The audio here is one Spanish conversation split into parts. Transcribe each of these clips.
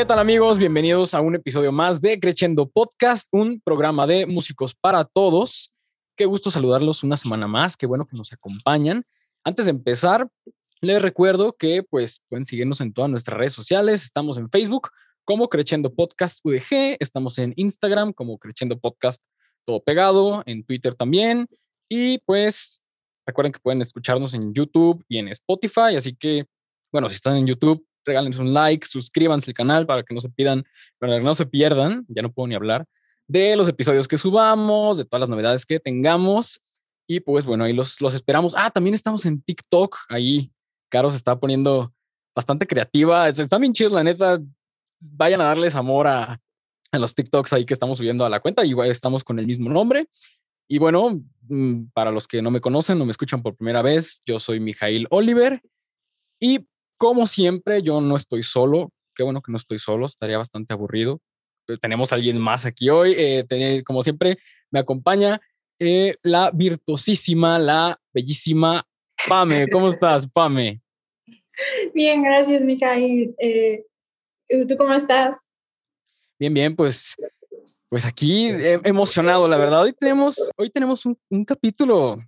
¿Qué tal amigos? Bienvenidos a un episodio más de Crescendo Podcast, un programa de músicos para todos. Qué gusto saludarlos una semana más, qué bueno que nos acompañan. Antes de empezar, les recuerdo que pues pueden seguirnos en todas nuestras redes sociales. Estamos en Facebook como Crescendo Podcast UDG, estamos en Instagram como Crescendo Podcast todo pegado, en Twitter también. Y pues recuerden que pueden escucharnos en YouTube y en Spotify, así que bueno, si están en YouTube, regálenos un like, suscríbanse al canal para que no se pidan, para que no se pierdan, ya no puedo ni hablar, de los episodios que subamos, de todas las novedades que tengamos. Y pues bueno, ahí los, los esperamos. Ah, también estamos en TikTok. Ahí Caro se está poniendo bastante creativa. Está bien chido, la neta. Vayan a darles amor a, a los TikToks ahí que estamos subiendo a la cuenta. Igual estamos con el mismo nombre. Y bueno, mm, para los que no me conocen, no me escuchan por primera vez, yo soy Mijail Oliver. Y como siempre, yo no estoy solo. Qué bueno que no estoy solo, estaría bastante aburrido. Tenemos a alguien más aquí hoy. Eh, como siempre, me acompaña eh, la virtuosísima, la bellísima Pame. ¿Cómo estás, Pame? Bien, gracias, Mijail. Eh, ¿Tú cómo estás? Bien, bien, pues, pues aquí emocionado, la verdad. Hoy tenemos, hoy tenemos un, un capítulo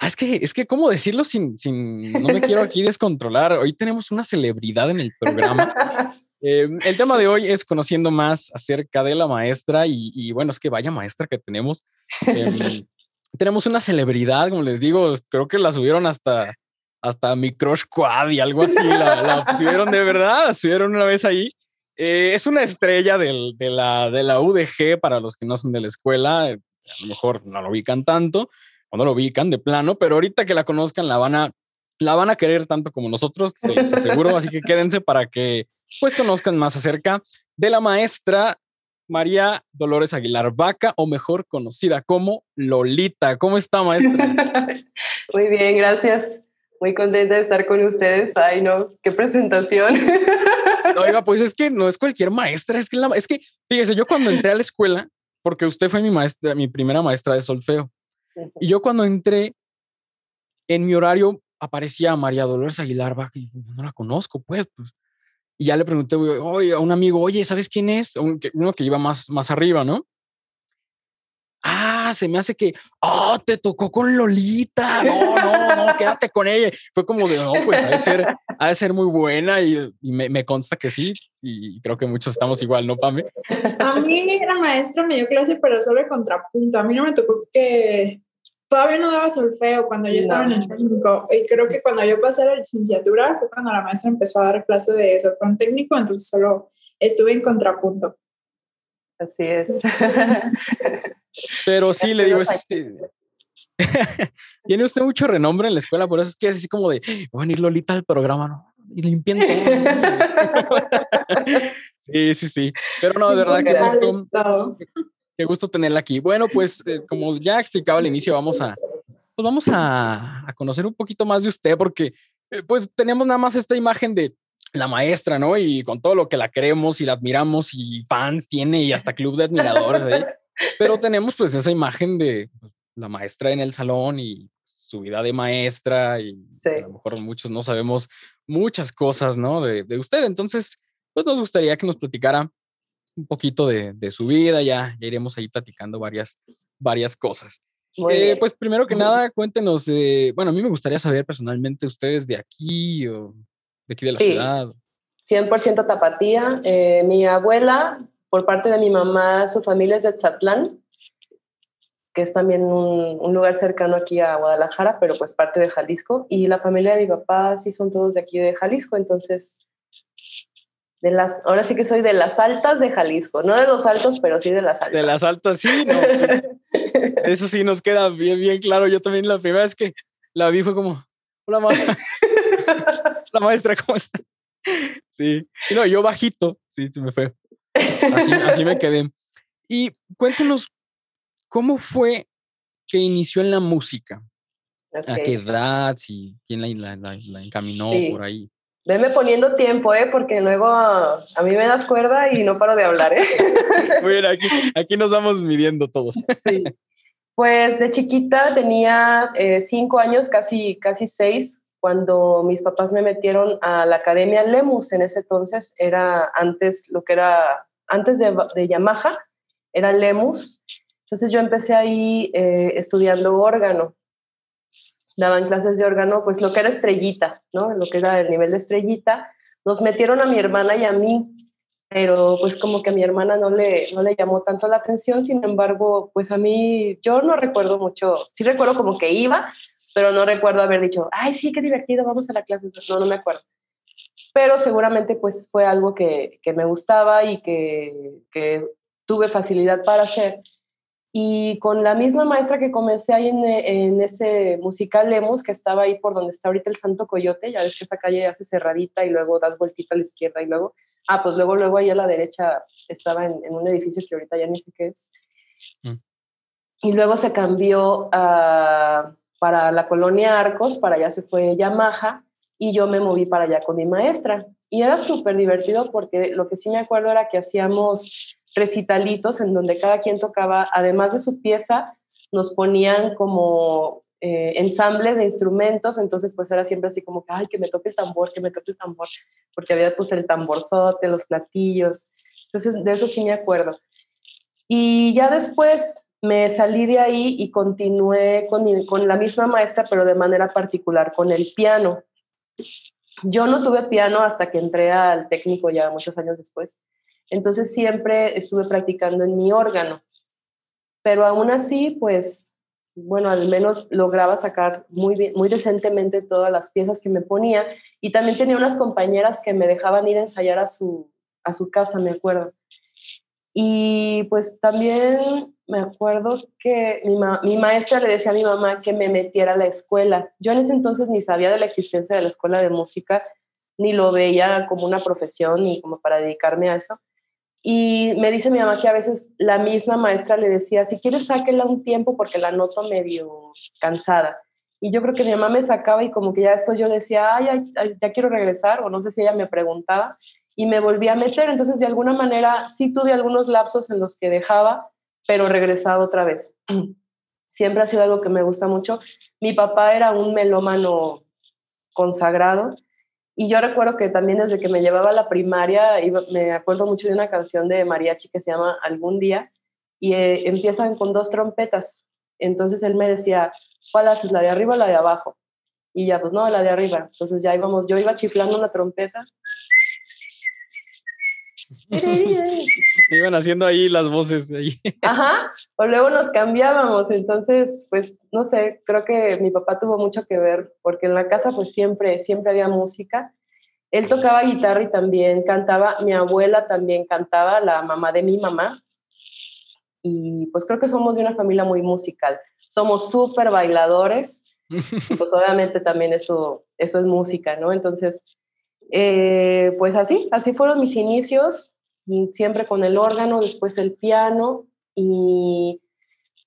Ah, es que, es que, ¿cómo decirlo sin, sin, no me quiero aquí descontrolar? Hoy tenemos una celebridad en el programa. Em, el tema de hoy es conociendo más acerca de la maestra y, bueno, es que vaya maestra que tenemos. Em, tenemos una celebridad, como les digo, creo que la subieron hasta, hasta mi crush quad y algo así. La, subieron de verdad, la subieron una vez ahí. Eh, es una estrella del, de, la, de la UDG para los que no son de la escuela. A lo mejor no lo ubican tanto, o no lo ubican de plano, pero ahorita que la conozcan la van a, la van a querer tanto como nosotros, se los aseguro, así que quédense para que pues conozcan más acerca de la maestra María Dolores Aguilar Vaca, o mejor conocida como Lolita. ¿Cómo está, maestra? Muy bien, gracias. Muy contenta de estar con ustedes. Ay, no, qué presentación. Oiga, pues es que no es cualquier maestra, es que, la, es que, fíjese, yo cuando entré a la escuela, porque usted fue mi maestra, mi primera maestra de solfeo, y yo cuando entré, en mi horario aparecía María Dolores Aguilar y no la conozco, pues, pues. Y ya le pregunté a un amigo, oye, ¿sabes quién es? Uno que iba más, más arriba, ¿no? Ah, se me hace que, oh, te tocó con Lolita. No, no, no, quédate con ella. Fue como de, no, pues ha de ser, ha ser muy buena y, me, me, consta que sí. Y creo que muchos estamos igual, ¿no, Pame? A mí era maestro, me dio clase, pero solo contrapunto. A mí no me tocó que todavía no daba solfeo cuando yo estaba en el técnico y creo que cuando yo pasé a la licenciatura fue cuando la maestra empezó a dar clase de solfeo técnico, entonces solo estuve en contrapunto. Así es. Pero sí, le digo, este, tiene usted mucho renombre en la escuela, por eso es que es así como de, voy a venir Lolita al programa, ¿no? Y limpiando sí, sí, sí. Pero no, de verdad que gusto. Qué gusto tenerla aquí. Bueno, pues eh, como ya explicaba al inicio, vamos a, pues vamos a, a, conocer un poquito más de usted porque eh, pues tenemos nada más esta imagen de la maestra, ¿no? Y con todo lo que la queremos y la admiramos y fans tiene y hasta club de admiradores, ¿eh? pero tenemos pues esa imagen de la maestra en el salón y su vida de maestra y a lo mejor muchos no sabemos muchas cosas, ¿no? De, de usted. Entonces, pues nos gustaría que nos platicara un poquito de, de su vida, ya, iremos ahí platicando varias, varias cosas. Eh, pues primero que nada, cuéntenos, eh, bueno, a mí me gustaría saber personalmente ustedes de aquí o de aquí de la sí, ciudad. 100% tapatía. Eh, mi abuela, por parte de mi mamá, su familia es de Tzatlán, que es también un, un, lugar cercano aquí a Guadalajara, pero pues parte de Jalisco. Y la familia de mi papá sí son todos de aquí de Jalisco, entonces de las, ahora sí que soy de las altas de Jalisco, no de los altos, pero sí de las altas. De las altas, sí, no, pues, eso sí nos queda bien, bien claro. Yo también la primera vez que la vi fue como, hola maestra, la maestra, ¿cómo está? Sí, y no, yo bajito, sí, se me fue. Así, así me quedé. Y cuéntenos, ¿cómo fue que inició en la música? Okay. ¿A qué edad? Si, ¿Quién la, la, la encaminó sí. por ahí? Veme poniendo tiempo, ¿eh? Porque luego a, a, mí me das cuerda y no paro de hablar, ¿eh? Muy bien, aquí, aquí nos vamos midiendo todos. Sí. Pues de chiquita tenía eh, cinco años, casi, casi seis, cuando mis papás me metieron a la Academia Lemus, en ese entonces era antes lo que era, antes de, de Yamaha, era Lemus. Entonces yo empecé ahí eh, estudiando órgano. Daban clases de órgano, pues lo que era estrellita, ¿no? Lo que era el nivel de estrellita. Nos metieron a mi hermana y a mí, pero pues como que a mi hermana no le, no le llamó tanto la atención, sin embargo, pues a mí yo no recuerdo mucho, sí recuerdo como que iba, pero no recuerdo haber dicho, ay, sí, qué divertido, vamos a la clase. No, no me acuerdo. Pero seguramente pues fue algo que, que me gustaba y que, que, tuve facilidad para hacer. Y con la misma maestra que comencé ahí en, en, ese musical Lemos, que estaba ahí por donde está ahorita el Santo Coyote, ya ves que esa calle hace cerradita y luego das vueltita a la izquierda y luego, ah, pues luego, luego ahí a la derecha estaba en, en un edificio que ahorita ya ni sé qué es. Mm. Y luego se cambió a para la colonia Arcos, para allá se fue Yamaha y yo me moví para allá con mi maestra. Y era súper divertido porque lo que sí me acuerdo era que hacíamos recitalitos en donde cada quien tocaba, además de su pieza, nos ponían como eh, ensamble de instrumentos, entonces pues era siempre así como que, ay, que me toque el tambor, que me toque el tambor, porque había pues el tamborzote, los platillos, entonces de eso sí me acuerdo. Y ya después me salí de ahí y continué con, con la misma maestra, pero de manera particular con el piano. Yo no tuve piano hasta que entré al técnico ya muchos años después. Entonces siempre estuve practicando en mi órgano. Pero aún así, pues, bueno, al menos lograba sacar muy, muy decentemente todas las piezas que me ponía. Y también tenía unas compañeras que me dejaban ir a ensayar a su, a su casa, me acuerdo. Y pues también me acuerdo que mi, mi, maestra le decía a mi mamá que me metiera a la escuela. Yo en ese entonces ni sabía de la existencia de la escuela de música, ni lo veía como una profesión, ni como para dedicarme a eso. Y me dice mi mamá que a veces la misma maestra le decía, si quieres sáquela un tiempo porque la noto medio cansada. Y yo creo que mi mamá me sacaba y como que ya después yo decía, ay, ya quiero regresar, o no sé si ella me preguntaba, y me volví a meter. Entonces, de alguna manera, sí tuve algunos lapsos en los que dejaba, pero regresaba otra vez. Siempre ha sido algo que me gusta mucho. Mi papá era un melómano consagrado y yo recuerdo que también desde que me llevaba a la primaria, me acuerdo mucho de una canción de mariachi que se llama Algún día y eh, empiezan con dos trompetas. Entonces él me decía, ¿cuál haces, la de arriba o la de abajo? Y ya, pues no, la de arriba. Entonces ya íbamos, yo iba chiflando una trompeta. Iban haciendo ahí las voces. Ahí. Ajá, o luego nos cambiábamos. Entonces, pues, no sé, creo que mi papá tuvo mucho que ver, porque en la casa pues siempre, siempre había música. Él tocaba guitarra y también cantaba. Mi abuela también cantaba, la mamá de mi mamá y pues creo que somos de una familia muy musical. Somos súper bailadores, pues obviamente también eso, eso es música, ¿no? Entonces, eh, pues así, así fueron mis inicios, siempre con el órgano, después el piano y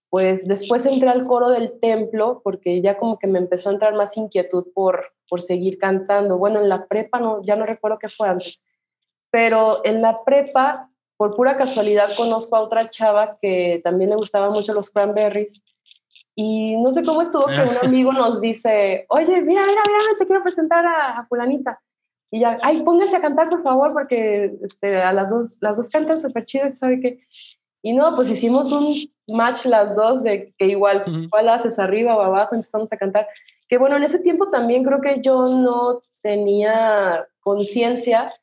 pues después entré al coro del templo porque ya como que me empezó a entrar más inquietud por, por seguir cantando. Bueno, en la prepa no, ya no recuerdo qué fue antes, pero en la prepa por pura casualidad conozco a otra chava que también le gustaban mucho los cranberries y no sé cómo estuvo que un amigo nos dice, oye, mira, mira, mira, te quiero presentar a, fulanita. Y ya, ay, pónganse a cantar, por favor, porque este, a las dos, las dos cantan súper chido, ¿sabe qué? Y no, pues hicimos un match las dos de que igual, ¿cuál haces arriba o abajo? Empezamos a cantar. Que bueno, en ese tiempo también creo que yo no tenía conciencia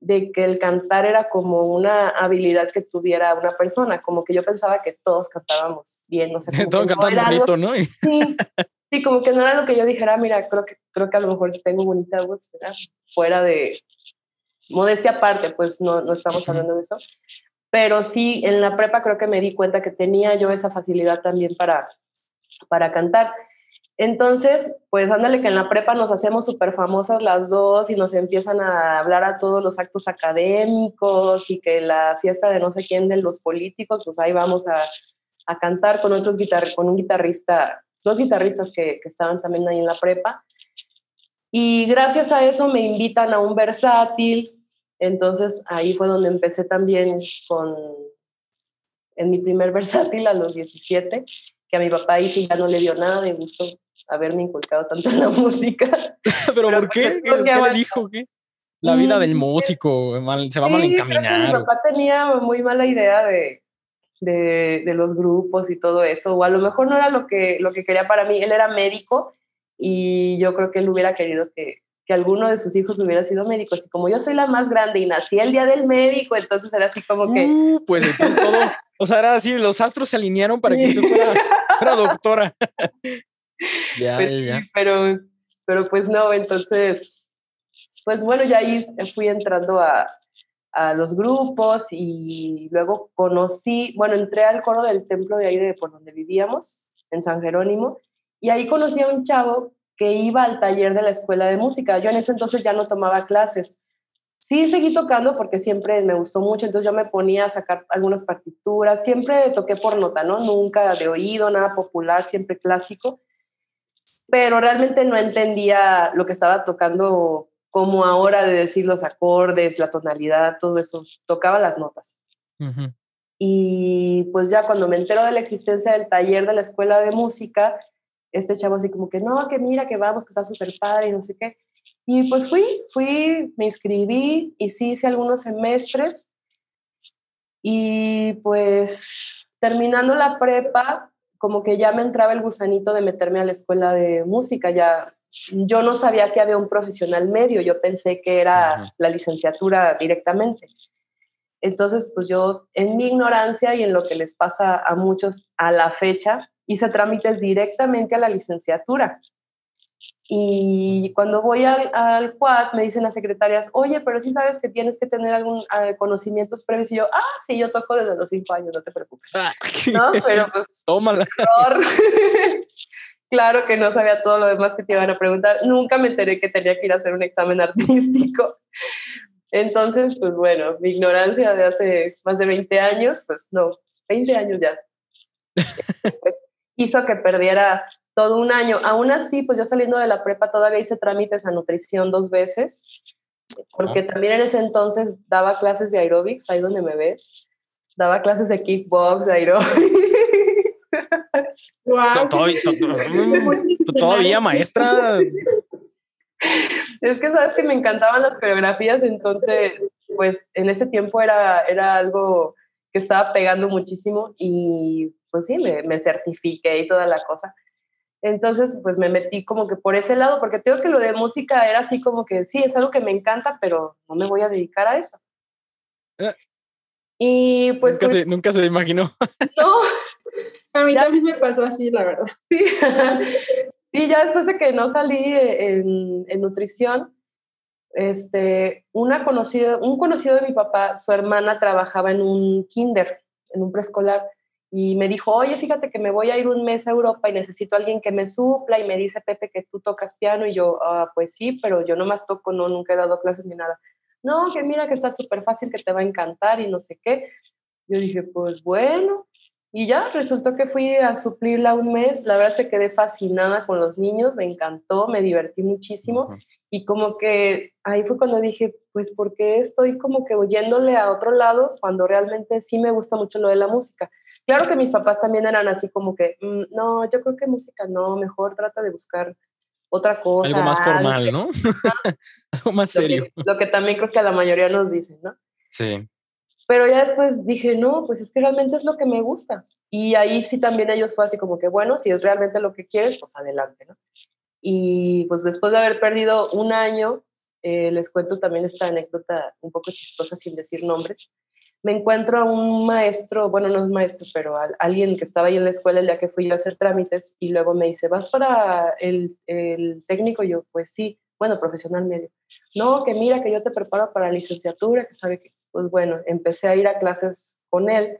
de que el cantar era como una habilidad que tuviera una persona, como que yo pensaba que todos cantábamos bien, no sé. todos cantaban bonito, ¿no? Sí, sí, como que no era lo que yo dijera, mira, creo que, creo que a lo mejor tengo bonita voz, fuera de modestia aparte, pues no, no estamos hablando de eso. Pero sí, en la prepa creo que me di cuenta que tenía yo esa facilidad también para, para cantar. Entonces, pues ándale que en la prepa nos hacemos súper famosas las dos y nos empiezan a hablar a todos los actos académicos y que la fiesta de no sé quién de los políticos, pues ahí vamos a, a cantar con otros guitar con un guitarrista, dos guitarristas que, que estaban también ahí en la prepa. Y gracias a eso me invitan a un versátil. Entonces ahí fue donde empecé también con, en mi primer versátil a los 17 que a mi papá ahí sí ya no le dio nada de gusto haberme inculcado tanto en la música. ¿Pero, por pues, qué? ¿Qué, le dijo? ¿Qué? La vida del mm, músico se va mal encaminar. Mi papá tenía muy mala idea de, de, de, los grupos y todo eso, o a lo mejor no era lo que, lo que quería para mí. Él era médico y yo creo que él hubiera querido que, que alguno de sus hijos hubiera sido médico. Así como yo soy la más grande y nací el día del médico, entonces era así como que... Uh, pues entonces todo, o sea, era así, los astros se alinearon para que usted fuera, fuera doctora. ya, pues ya. pero, pero pues no, entonces pues bueno, ya ahí fui entrando a, a los grupos y luego conocí, bueno, entré al coro del templo de ahí de por donde vivíamos, en San Jerónimo, y ahí conocí a un chavo que iba al taller de la escuela de música. Yo en ese entonces ya no tomaba clases. Sí seguí tocando porque siempre me gustó mucho, entonces yo me ponía a sacar algunas partituras, siempre toqué por nota, ¿no? Nunca de oído, nada popular, siempre clásico, pero realmente no entendía lo que estaba tocando como ahora de decir los acordes, la tonalidad, todo eso, tocaba las notas. Y pues ya cuando me entero de la existencia del taller de la escuela de música, este chavo así como que, no, que mira, que vamos, que está súper padre y no sé qué. Y pues fui, fui, me inscribí y sí hice algunos semestres. Y pues terminando la prepa, como que ya me entraba el gusanito de meterme a la escuela de música, ya yo no sabía que había un profesional medio, yo pensé que era la licenciatura directamente. Entonces, pues yo en mi ignorancia y en lo que les pasa a muchos a la fecha, hice trámites directamente a la licenciatura. Y cuando voy al, al quad, me dicen las secretarias, oye, pero sí sabes que tienes que tener algún ah, conocimientos previos. Y yo, ah, sí, yo toco desde los cinco años, no te preocupes. Ah, ¿No? Pero pues, Tómala. Claro que no sabía todo lo demás que te iban a preguntar. Nunca me enteré que tenía que ir a hacer un examen artístico. Entonces, pues bueno, mi ignorancia de hace más de 20 años, pues no, 20 años ya, pues, hizo que perdiera todo un año. Aún así, pues yo saliendo de la prepa todavía hice trámites a nutrición dos veces, porque también en ese entonces daba clases de aerobics, ahí donde me ves, daba clases de kickbox, de aerobics. Todavía, maestra. Es que sabes que me encantaban las coreografías, entonces, pues en ese tiempo era, era algo que estaba pegando muchísimo y pues sí, me, me certifiqué y toda la cosa. Entonces, pues me metí como que por ese lado, porque tengo que lo de música era así como que sí, es algo que me encanta, pero no me voy a dedicar a eso. Eh. Y pues... Nunca, se, nunca se imaginó. No, a mí también me pasó así, la verdad. Sí. y ya después de que no salí en, en, nutrición, este, una conocida, un conocido de mi papá, su hermana trabajaba en un kinder, en un preescolar, y me dijo, oye, fíjate que me voy a ir un mes a Europa y necesito alguien que me supla, y me dice, Pepe, que tú tocas piano, y yo, ah, pues sí, pero yo nomás toco, no, nunca he dado clases ni nada. No, que mira que está súper fácil, que te va a encantar y no sé qué. Yo dije, pues bueno, y ya resultó que fui a suplirla un mes. La verdad es que quedé fascinada con los niños, me encantó, me divertí muchísimo. Y como que ahí fue cuando dije, pues, ¿por qué estoy como que oyéndole a otro lado cuando realmente sí me gusta mucho lo de la música? Claro que mis papás también eran así como que, mm, no, yo creo que música no, mejor trata de buscar otra cosa. Algo más formal, ¿no? algo más serio. lo que también creo que a la mayoría nos dicen, ¿no? Sí. Pero ya después dije, no, pues es que realmente es lo que me gusta. Y ahí sí también ellos fue así como que, bueno, si es realmente lo que quieres, pues adelante, ¿no? Y pues después de haber perdido un año, eh, les cuento también esta anécdota un poco chistosa sin decir nombres. Me encuentro a un maestro, bueno, no es maestro, pero alguien que estaba ahí en la escuela el día que fui yo a hacer trámites y luego me dice, ¿vas para el, el técnico? Yo, pues sí, bueno, profesional medio. No, que mira, que yo te preparo para licenciatura, que sabe que pues bueno, empecé a ir a clases con él.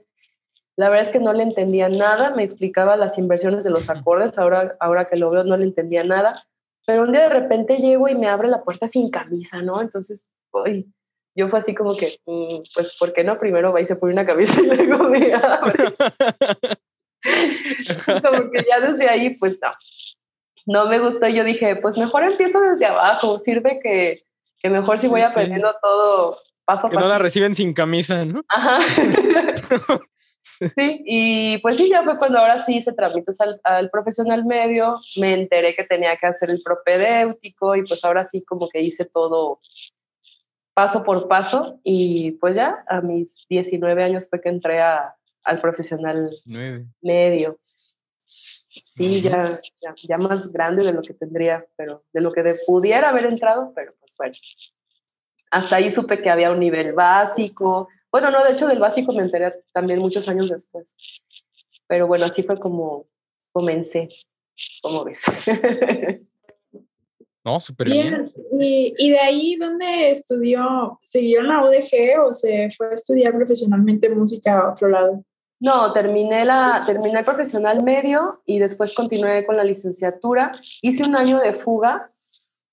La verdad es que no le entendía nada, me explicaba las inversiones de los acordes, ahora, ahora que lo veo no le entendía nada, pero un día de repente llego y me abre la puerta sin camisa, ¿no? Entonces, uy, yo fue así como que, mm, pues, ¿por qué no? Primero va y se pone una camisa y luego me abre. como que ya desde ahí, pues no, no me gustó. Yo dije, pues mejor empiezo desde abajo, sirve que, que mejor si voy aprendiendo todo que no la reciben sin camisa, ¿no? Ajá. Sí, y pues sí, ya fue cuando ahora sí hice trámites al, al, profesional medio, me enteré que tenía que hacer el propedéutico y pues ahora sí como que hice todo paso por paso y pues ya a mis 19 años fue que entré a, al profesional medio. Sí, ya, ya, ya, más grande de lo que tendría, pero de lo que de, pudiera haber entrado, pero pues bueno. Hasta ahí supe que había un nivel básico. Bueno, no, de hecho del básico me enteré también muchos años después. Pero bueno, así fue como comencé, como ves. No, súper bien. Y, y, de ahí, ¿dónde estudió? ¿Siguió en la UDG o se fue a estudiar profesionalmente música a otro lado? No, terminé, la, terminé el profesional medio y después continué con la licenciatura. Hice un año de fuga.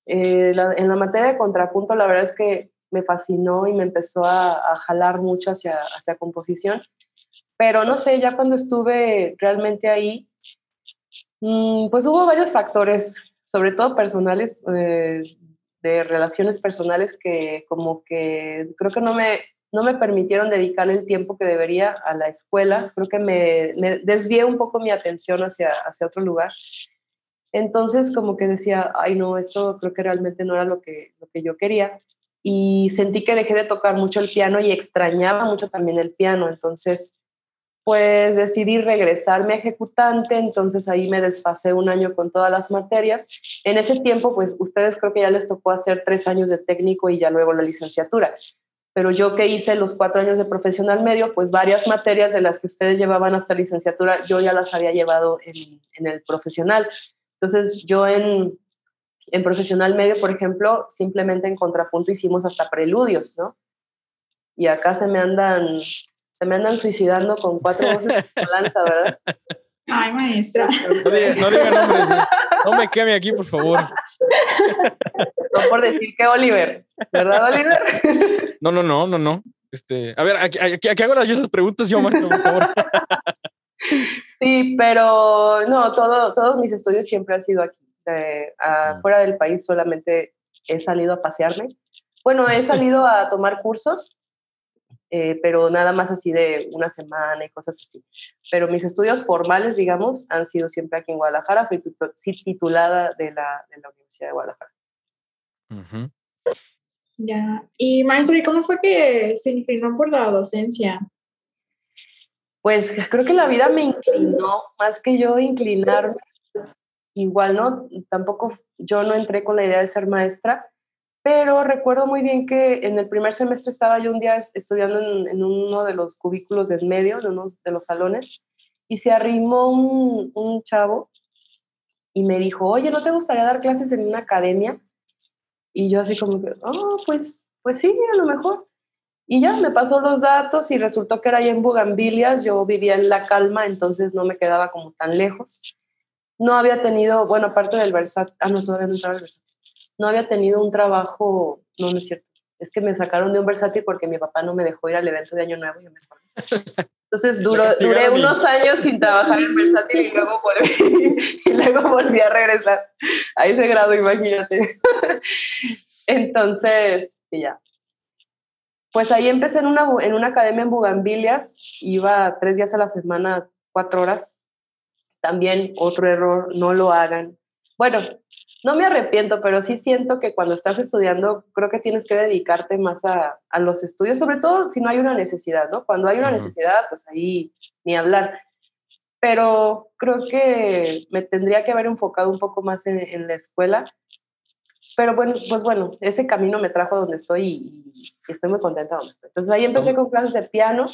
Eh, en la materia de contrapunto, la verdad es que me fascinó y me empezó a, a jalar mucho hacia, hacia composición. Pero no sé, ya cuando estuve realmente ahí, mmm, pues hubo varios factores, sobre todo personales, eh, de relaciones personales que como que creo que no me, no me permitieron dedicarle el tiempo que debería a la escuela. Creo que me, me desvié un poco mi atención hacia, hacia otro lugar. Entonces, como que decía, ay, no, esto creo que realmente no era lo que, lo que yo quería. Y sentí que dejé de tocar mucho el piano y extrañaba mucho también el piano. Entonces, pues decidí regresarme a ejecutante, entonces ahí me desfasé un año con todas las materias. En ese tiempo, pues ustedes creo que ya les tocó hacer tres años de técnico y ya luego la licenciatura pero yo que hice los cuatro años de profesional medio, pues varias materias de las que ustedes llevaban hasta licenciatura, yo ya las había llevado en, en el profesional. Entonces, yo en, en, profesional medio, por ejemplo, simplemente en contrapunto hicimos hasta preludios, ¿no? Y acá se me andan, se me andan suicidando con cuatro voces de lanza, ¿verdad? Ay, maestra. No diga, no diga nombres, no, no me queme aquí, por favor. No por decir que Oliver, ¿verdad, Oliver? No, no, no, no, no. Este, a ver, aquí, aquí, aquí hago las, las preguntas yo, maestro, por favor. Sí, pero no, todo, todos mis estudios siempre han sido aquí. Eh, fuera del país solamente he salido a pasearme. Bueno, he salido a tomar cursos, eh, pero nada más así de una semana y cosas así. Pero mis estudios formales, digamos, han sido siempre aquí en Guadalajara. Soy titulada de la, de la Universidad de Guadalajara. Ujú. Ya. Y maestro, ¿y cómo fue que se inclinó por la docencia? Pues creo que la vida me inclinó, más que yo inclinarme. Igual, ¿no? Tampoco yo no entré con la idea de ser maestra, pero recuerdo muy bien que en el primer semestre estaba yo un día estudiando en, uno de los cubículos del medio, de uno de los salones, y se arrimó un, un chavo y me dijo, oye, ¿no te gustaría dar clases en una academia? Y yo así como que, oh, pues, pues sí, a lo mejor. Y ya me pasó los datos y resultó que era ahí en Bugambilias, yo vivía en La Calma, entonces no me quedaba como tan lejos. No había tenido, bueno, aparte del Versat, ah, no, todavía no estaba el Versat. No había tenido un trabajo, no, no es cierto. Es que me sacaron de un versátil porque mi papá no me dejó ir al evento de Año Nuevo. Y me Entonces duró, duré unos años sin trabajar en versátil y luego, volví, y luego volví a regresar a ese grado, imagínate. Entonces, y ya. Pues ahí empecé en una, en una academia en Bugambilias, iba tres días a la semana, cuatro horas. También otro error, no lo hagan. Bueno, no me arrepiento, pero sí siento que cuando estás estudiando, creo que tienes que dedicarte más a, a los estudios, sobre todo si no hay una necesidad, ¿no? Cuando hay una necesidad, pues ahí ni hablar. Pero creo que me tendría que haber enfocado un poco más en, en la escuela. Pero bueno, pues bueno, ese camino me trajo donde estoy y, y estoy muy contenta donde estoy. Entonces ahí empecé con clases de piano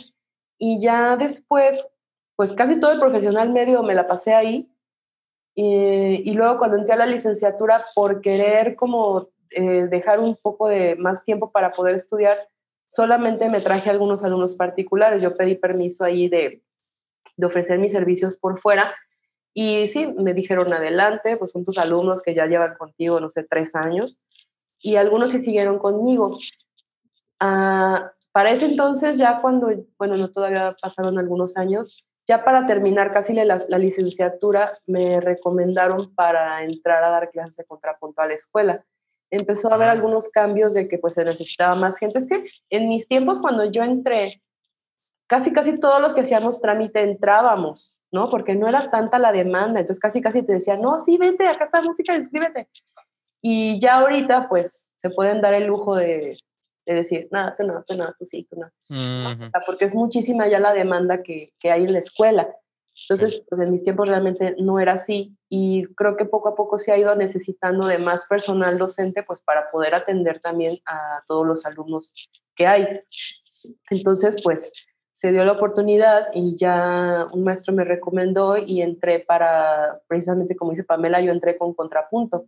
y ya después, pues casi todo el profesional medio me la pasé ahí. Y, y luego cuando entré a la licenciatura, por querer como eh, dejar un poco de más tiempo para poder estudiar, solamente me traje algunos alumnos particulares. Yo pedí permiso ahí de, de ofrecer mis servicios por fuera. Y sí, me dijeron adelante, pues son tus alumnos que ya llevan contigo, no sé, tres años. Y algunos sí siguieron conmigo. Ah, para ese entonces, ya cuando, bueno, no todavía pasaron algunos años, ya para terminar casi la, la licenciatura, me recomendaron para entrar a dar clases de contrapunto a la escuela. Empezó a haber algunos cambios de que pues se necesitaba más gente. Es que en mis tiempos, cuando yo entré casi, casi todos los que hacíamos trámite entrábamos, ¿no? Porque no era tanta la demanda, entonces casi, casi te decían, no, sí, vente, acá está música, inscríbete. Y ya ahorita, pues, se pueden dar el lujo de, de decir, nada, tú no, tú no, tú sí, tú no. o sea, porque es muchísima ya la demanda que, que hay en la escuela. Entonces, pues en mis tiempos realmente no era así y creo que poco a poco se ha ido necesitando de más personal docente pues para poder atender también a todos los alumnos que hay. Entonces, pues se dio la oportunidad y ya un maestro me recomendó y entré para, precisamente como dice Pamela, yo entré con contrapunto.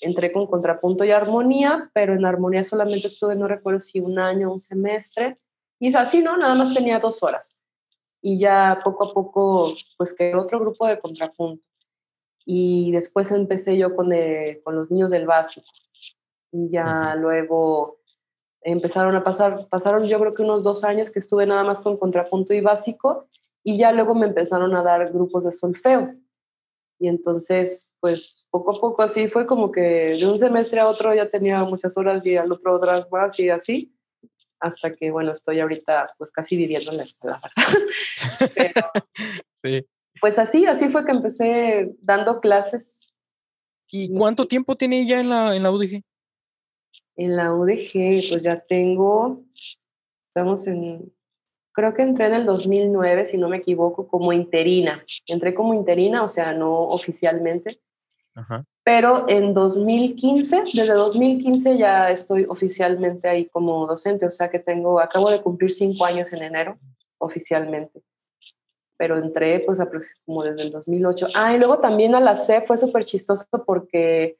Entré con contrapunto y armonía, pero en armonía solamente estuve, no recuerdo si un año, un semestre, y es así, ¿no? Nada más tenía dos horas y ya poco a poco pues quedó otro grupo de contrapunto. Y después empecé yo con, con los niños del básico. Y ya luego empezaron a pasar, pasaron yo creo que unos dos años que estuve nada más con contrapunto y básico y ya luego me empezaron a dar grupos de solfeo. Y entonces, pues poco a poco así fue como que de un semestre a otro ya tenía muchas horas y al otro otras más y así hasta que, bueno, estoy ahorita pues casi viviendo en la escuela, sí. Pues así, así fue que empecé dando clases. ¿Y cuánto tiempo tiene ella en la, en la UDG? En la UDG, pues ya tengo, estamos en, creo que entré en el 2009, si no me equivoco, como interina. Entré como interina, o sea, no oficialmente. Ajá. Pero en 2015, desde 2015 ya estoy oficialmente ahí como docente, o sea que tengo, acabo de cumplir cinco años en enero oficialmente. Pero entré pues como desde el 2008. Ah, y luego también a la C fue súper chistoso porque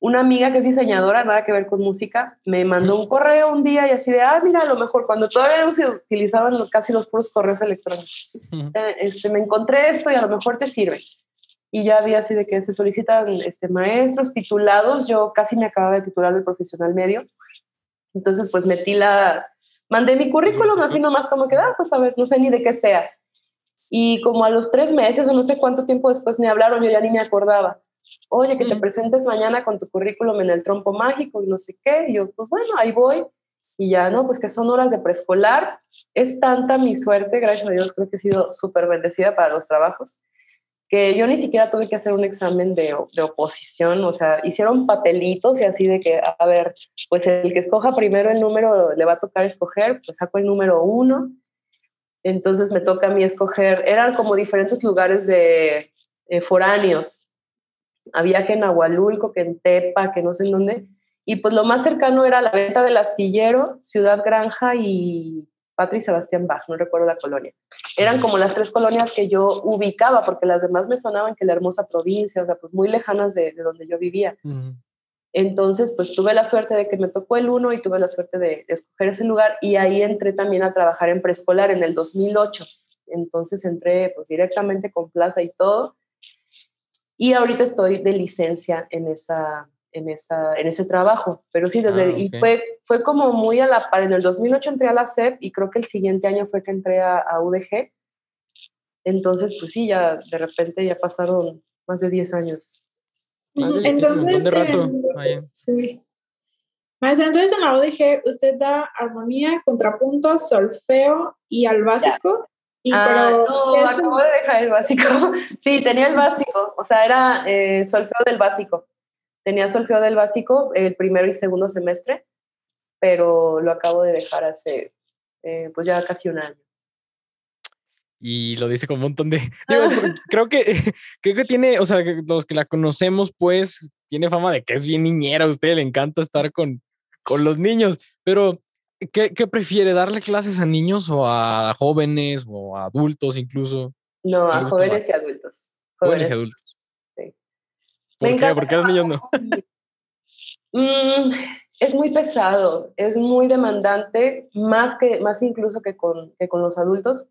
una amiga que es diseñadora, nada que ver con música, me mandó un correo un día y así de, ah, mira, a lo mejor cuando todavía no se utilizaban casi los puros correos electrónicos, eh, este, me encontré esto y a lo mejor te sirve y ya había así de que se solicitan este, maestros titulados. Yo casi me acababa de titular de profesional medio. Entonces, pues metí la, mandé mi currículum así nomás como que, ah, pues a ver, no sé ni de qué sea. Y como a los tres meses o no sé cuánto tiempo después me hablaron, yo ya ni me acordaba. Oye, que te presentes mañana con tu currículum en el trompo mágico y no sé qué. Y yo, pues bueno, ahí voy. Y ya, ¿no? Pues que son horas de preescolar. Es tanta mi suerte, gracias a Dios, creo que he sido súper bendecida para los trabajos que yo ni siquiera tuve que hacer un examen de, de, oposición, o sea, hicieron papelitos y así de que, a ver, pues el que escoja primero el número le va a tocar escoger, pues saco el número uno, entonces me toca a mí escoger, eran como diferentes lugares de eh, foráneos, había que en Agualulco, que en Tepa, que no sé en dónde, y pues lo más cercano era la venta del astillero, Ciudad Granja y Patrick Sebastián Bach, no recuerdo la colonia. Eran como las tres colonias que yo ubicaba, porque las demás me sonaban que la hermosa provincia, o sea, pues muy lejanas de, donde yo vivía. Entonces, pues tuve la suerte de que me tocó el uno y tuve la suerte de, escoger ese lugar y ahí entré también a trabajar en preescolar en el 2008. Entonces entré pues directamente con plaza y todo. Y ahorita estoy de licencia en esa, en, esa, en ese trabajo. Pero sí, desde, ah, y fue, fue como muy a la par. En el 2008 entré a la SEP y creo que el siguiente año fue que entré a, UDG. Entonces, pues sí, ya de repente ya pasaron más de 10 años. entonces, rato? sí. Maestra, entonces en la UDG usted da armonía, contrapunto, solfeo y al básico. Y ah, pero no, acabo el básico. sí, tenía el básico, o sea, era eh, solfeo del básico. Tenía solfeo del básico el primero y segundo semestre, pero lo acabo de dejar hace eh, pues ya casi un año. Y lo dice con un montón de... creo, que, creo que tiene, o sea, los que la conocemos, pues, tiene fama de que es bien niñera, a usted le encanta estar con, con los niños, pero ¿qué, ¿qué, prefiere? ¿Darle clases a niños o a jóvenes o a adultos incluso? No, a jóvenes y adultos. Jóvenes y adultos. ¿Por qué? ¿Por qué los niños no? Mm, es muy pesado, es muy demandante, más, que, más incluso que con, que con los adultos.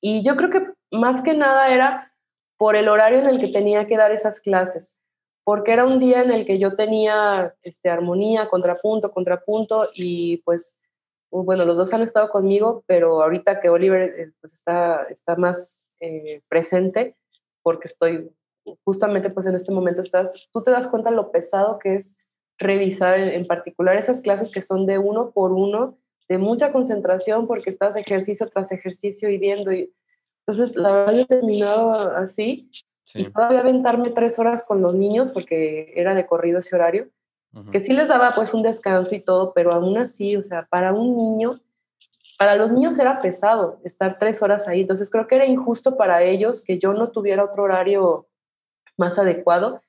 Y yo creo que más que nada era por el horario en el que tenía que dar esas clases, porque era un día en el que yo tenía este, armonía, contrapunto, contrapunto, y pues, bueno, los dos han estado conmigo, pero ahorita que Oliver eh, pues está, está más eh, presente, porque estoy justamente pues en este momento estás, tú te das cuenta lo pesado que es revisar en, particular esas clases que son de uno por uno, de mucha concentración porque estás ejercicio tras ejercicio y viendo. Y, entonces, la verdad, yo he terminado así. Y todavía aventarme tres horas con los niños porque era de corrido ese horario, que sí les daba pues un descanso y todo, pero aún así, o sea, para un niño, para los niños era pesado estar tres horas ahí. Entonces, creo que era injusto para ellos que yo no tuviera otro horario más adecuado.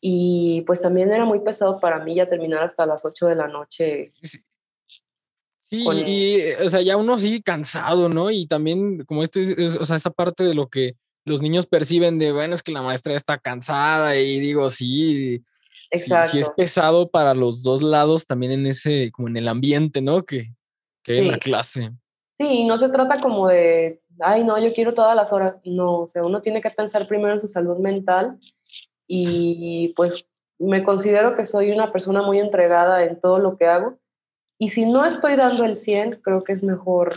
Y pues también era muy pesado para mí ya terminar hasta las 8 de la noche. Sí, y, o sea, ya uno sí cansado, ¿no? Y también, como esto es, o sea, esta parte de lo que los niños perciben de, bueno, es que la maestra ya está cansada y digo, sí, Exacto. Sí, es pesado para los dos lados también en ese, como en el ambiente, ¿no? Que, que en la clase. Sí, no se trata como de, ay, no, yo quiero todas las horas. No, o sea, uno tiene que pensar primero en su salud mental y pues me considero que soy una persona muy entregada en todo lo que hago. Y si no estoy dando el 100, creo que es mejor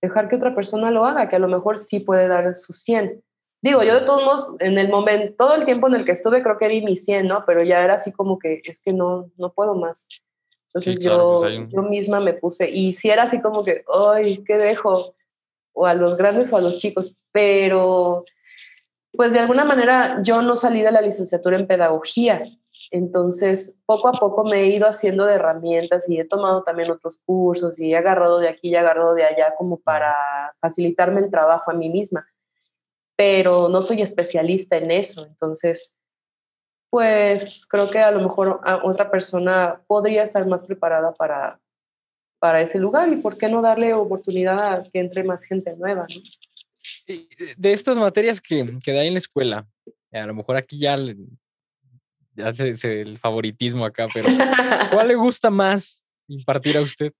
dejar que otra persona lo haga, que a lo mejor sí puede dar su 100. Digo, yo de todos modos, en el momento, todo el tiempo en el que estuve, creo que di mi 100, ¿no? Pero ya era así como que es que no, no puedo más. Entonces yo, pues yo misma me puse, y si era así como que, ay, ¿qué dejo? O a los grandes o a los chicos, pero pues de alguna manera yo no salí de la licenciatura en pedagogía, entonces poco a poco me he ido haciendo de herramientas y he tomado también otros cursos y he agarrado de aquí y he agarrado de allá como para facilitarme el trabajo a mí misma, pero no soy especialista en eso, entonces pues creo que a lo mejor otra persona podría estar más preparada para, para ese lugar y por qué no darle oportunidad a que entre más gente nueva. ¿no? de estas materias que, que da en la escuela, a lo mejor aquí ya, ya se, el favoritismo acá, pero ¿cuál le gusta más impartir a usted?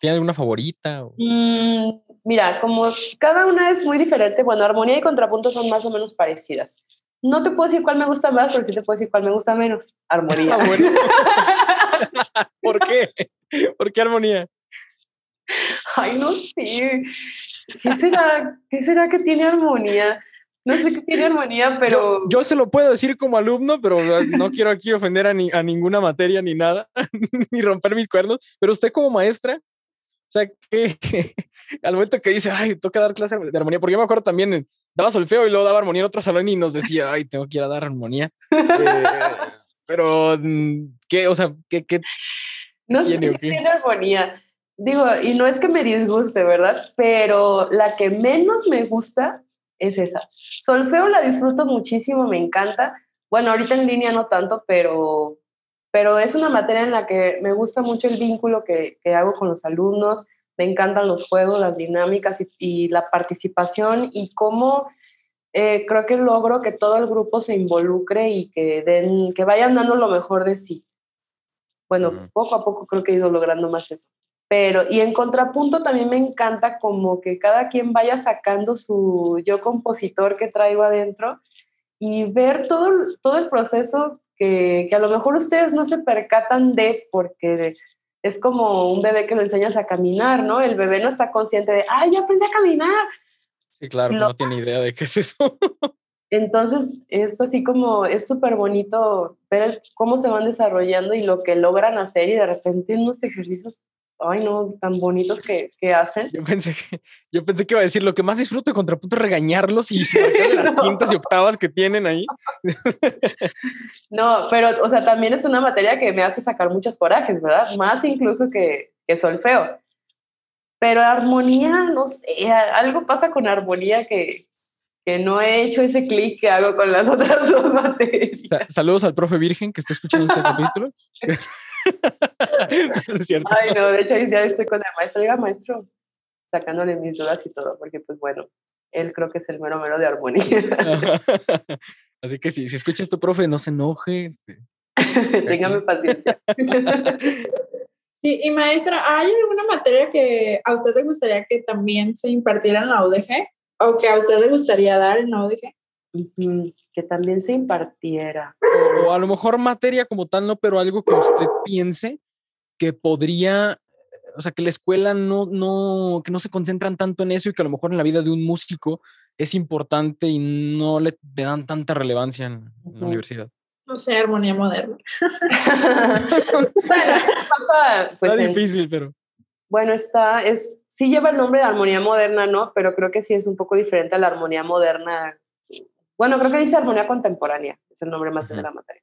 ¿Tiene alguna favorita? Mm, mira, como cada una es muy diferente, bueno, armonía y contrapunto son más o menos parecidas. No te puedo decir cuál me gusta más, pero sí te puedo decir cuál me gusta menos. Armonía. Ah, ¿Por qué? ¿Por qué armonía? Ay, no sé. ¿Qué será, ¿Qué será que tiene armonía? No sé qué tiene armonía, pero... Yo, se lo puedo decir como alumno, pero no quiero aquí ofender a, ni, a ninguna materia ni nada, ni romper mis cuernos, pero usted como maestra, o sea, que, al momento que dice, ay, toca dar clase de armonía, porque yo me acuerdo también, daba solfeo y luego daba armonía en otro salón y nos decía, ay, tengo que ir a dar armonía. Eh, pero, mm, ¿qué? O sea, ¿qué, qué no tiene, sé qué tiene armonía. Digo, y no es que me disguste, ¿verdad? Pero la que menos me gusta es esa. Solfeo la disfruto muchísimo, me encanta. Bueno, ahorita en línea no tanto, pero, pero es una materia en la que me gusta mucho el vínculo que, que hago con los alumnos. Me encantan los juegos, las dinámicas y, la participación y cómo eh, creo que logro que todo el grupo se involucre y que, den, que vayan dando lo mejor de sí. Bueno, poco a poco creo que he ido logrando más eso. Pero, y en contrapunto también me encanta como que cada quien vaya sacando su yo compositor que traigo adentro y ver todo, todo el proceso que, que a lo mejor ustedes no se percatan de porque es como un bebé que lo enseñas a caminar, ¿no? El bebé no está consciente de, ay, ya aprendí a caminar. Sí, claro, no tiene idea de qué es eso. Entonces, es así como, es súper bonito ver cómo se van desarrollando y lo que logran hacer y de repente unos ejercicios ay no, tan bonitos que, que, hacen. Yo pensé que, yo pensé que iba a decir, lo que más disfruto de contrapunto es regañarlos y de las quintas y octavas que tienen ahí. no, pero, o sea, también es una materia que me hace sacar muchos corajes, ¿verdad? Más incluso que, que solfeo. Pero armonía, no sé, algo pasa con armonía que, que no he hecho ese clic que hago con las otras dos materias. Saludos al profe Virgen que está escuchando este capítulo. Ay, no, de hecho ya estoy con el maestro. Oiga, maestro, sacándole mis dudas y todo, porque pues bueno, él creo que es el mero mero de armonía. Así que si, si escuchas tu profe, no se enoje. Este, Téngame paciencia. Sí, y maestra, ¿hay alguna materia que a usted le gustaría que también se impartiera en la UDG? ¿O que a usted le gustaría dar en la UDG? Que también se impartiera. O, a lo mejor materia como tal, no, pero algo que usted piense que podría, o sea, que la escuela no, no, que no se concentran tanto en eso y que a lo mejor en la vida de un músico es importante y no le, dan tanta relevancia en, la universidad. No sé, armonía moderna. bueno, pasa, pues, Está difícil, pero Bueno, está, es, sí lleva el nombre de armonía moderna, ¿no? Pero creo que sí es un poco diferente a la armonía moderna. Bueno, creo que dice armonía contemporánea, es el nombre más bien de la materia.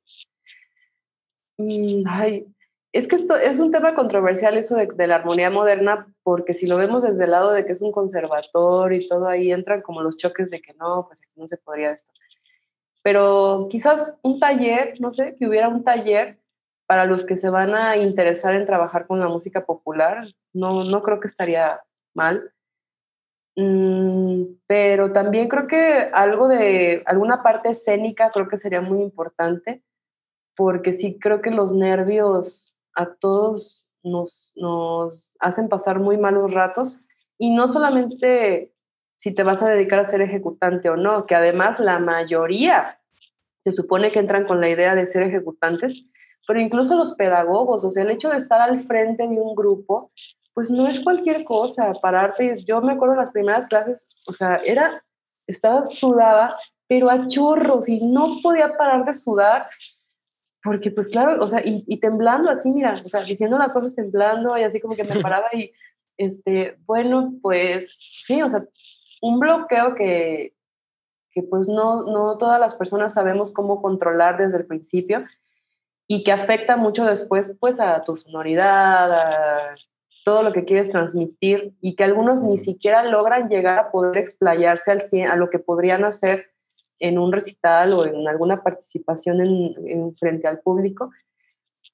Mm, ay, es que esto es un tema controversial eso de, de, la armonía moderna, porque si lo vemos desde el lado de que es un conservador y todo ahí entran como los choques de que no, pues aquí no se podría esto. Pero quizás un taller, no sé, que hubiera un taller para los que se van a interesar en trabajar con la música popular, no, no creo que estaría mal. Mm, pero también creo que algo de alguna parte escénica creo que sería muy importante, porque sí creo que los nervios a todos nos, nos hacen pasar muy malos ratos y no solamente si te vas a dedicar a ser ejecutante o no, que además la mayoría se supone que entran con la idea de ser ejecutantes, pero incluso los pedagogos, o sea, el hecho de estar al frente de un grupo, pues no es cualquier cosa, pararte, yo me acuerdo las primeras clases, o sea, era, estaba sudada, pero a chorros y no podía parar de sudar, porque pues claro, o sea, y, temblando así, mira, o sea, diciendo las cosas temblando y así como que me paraba y, este, bueno, pues sí, o sea, un bloqueo que, que pues no, no todas las personas sabemos cómo controlar desde el principio y que afecta mucho después pues a tu sonoridad, a todo lo que quieres transmitir y que algunos ni siquiera logran llegar a poder explayarse al 100 a lo que podrían hacer en un recital o en alguna participación en, frente al público.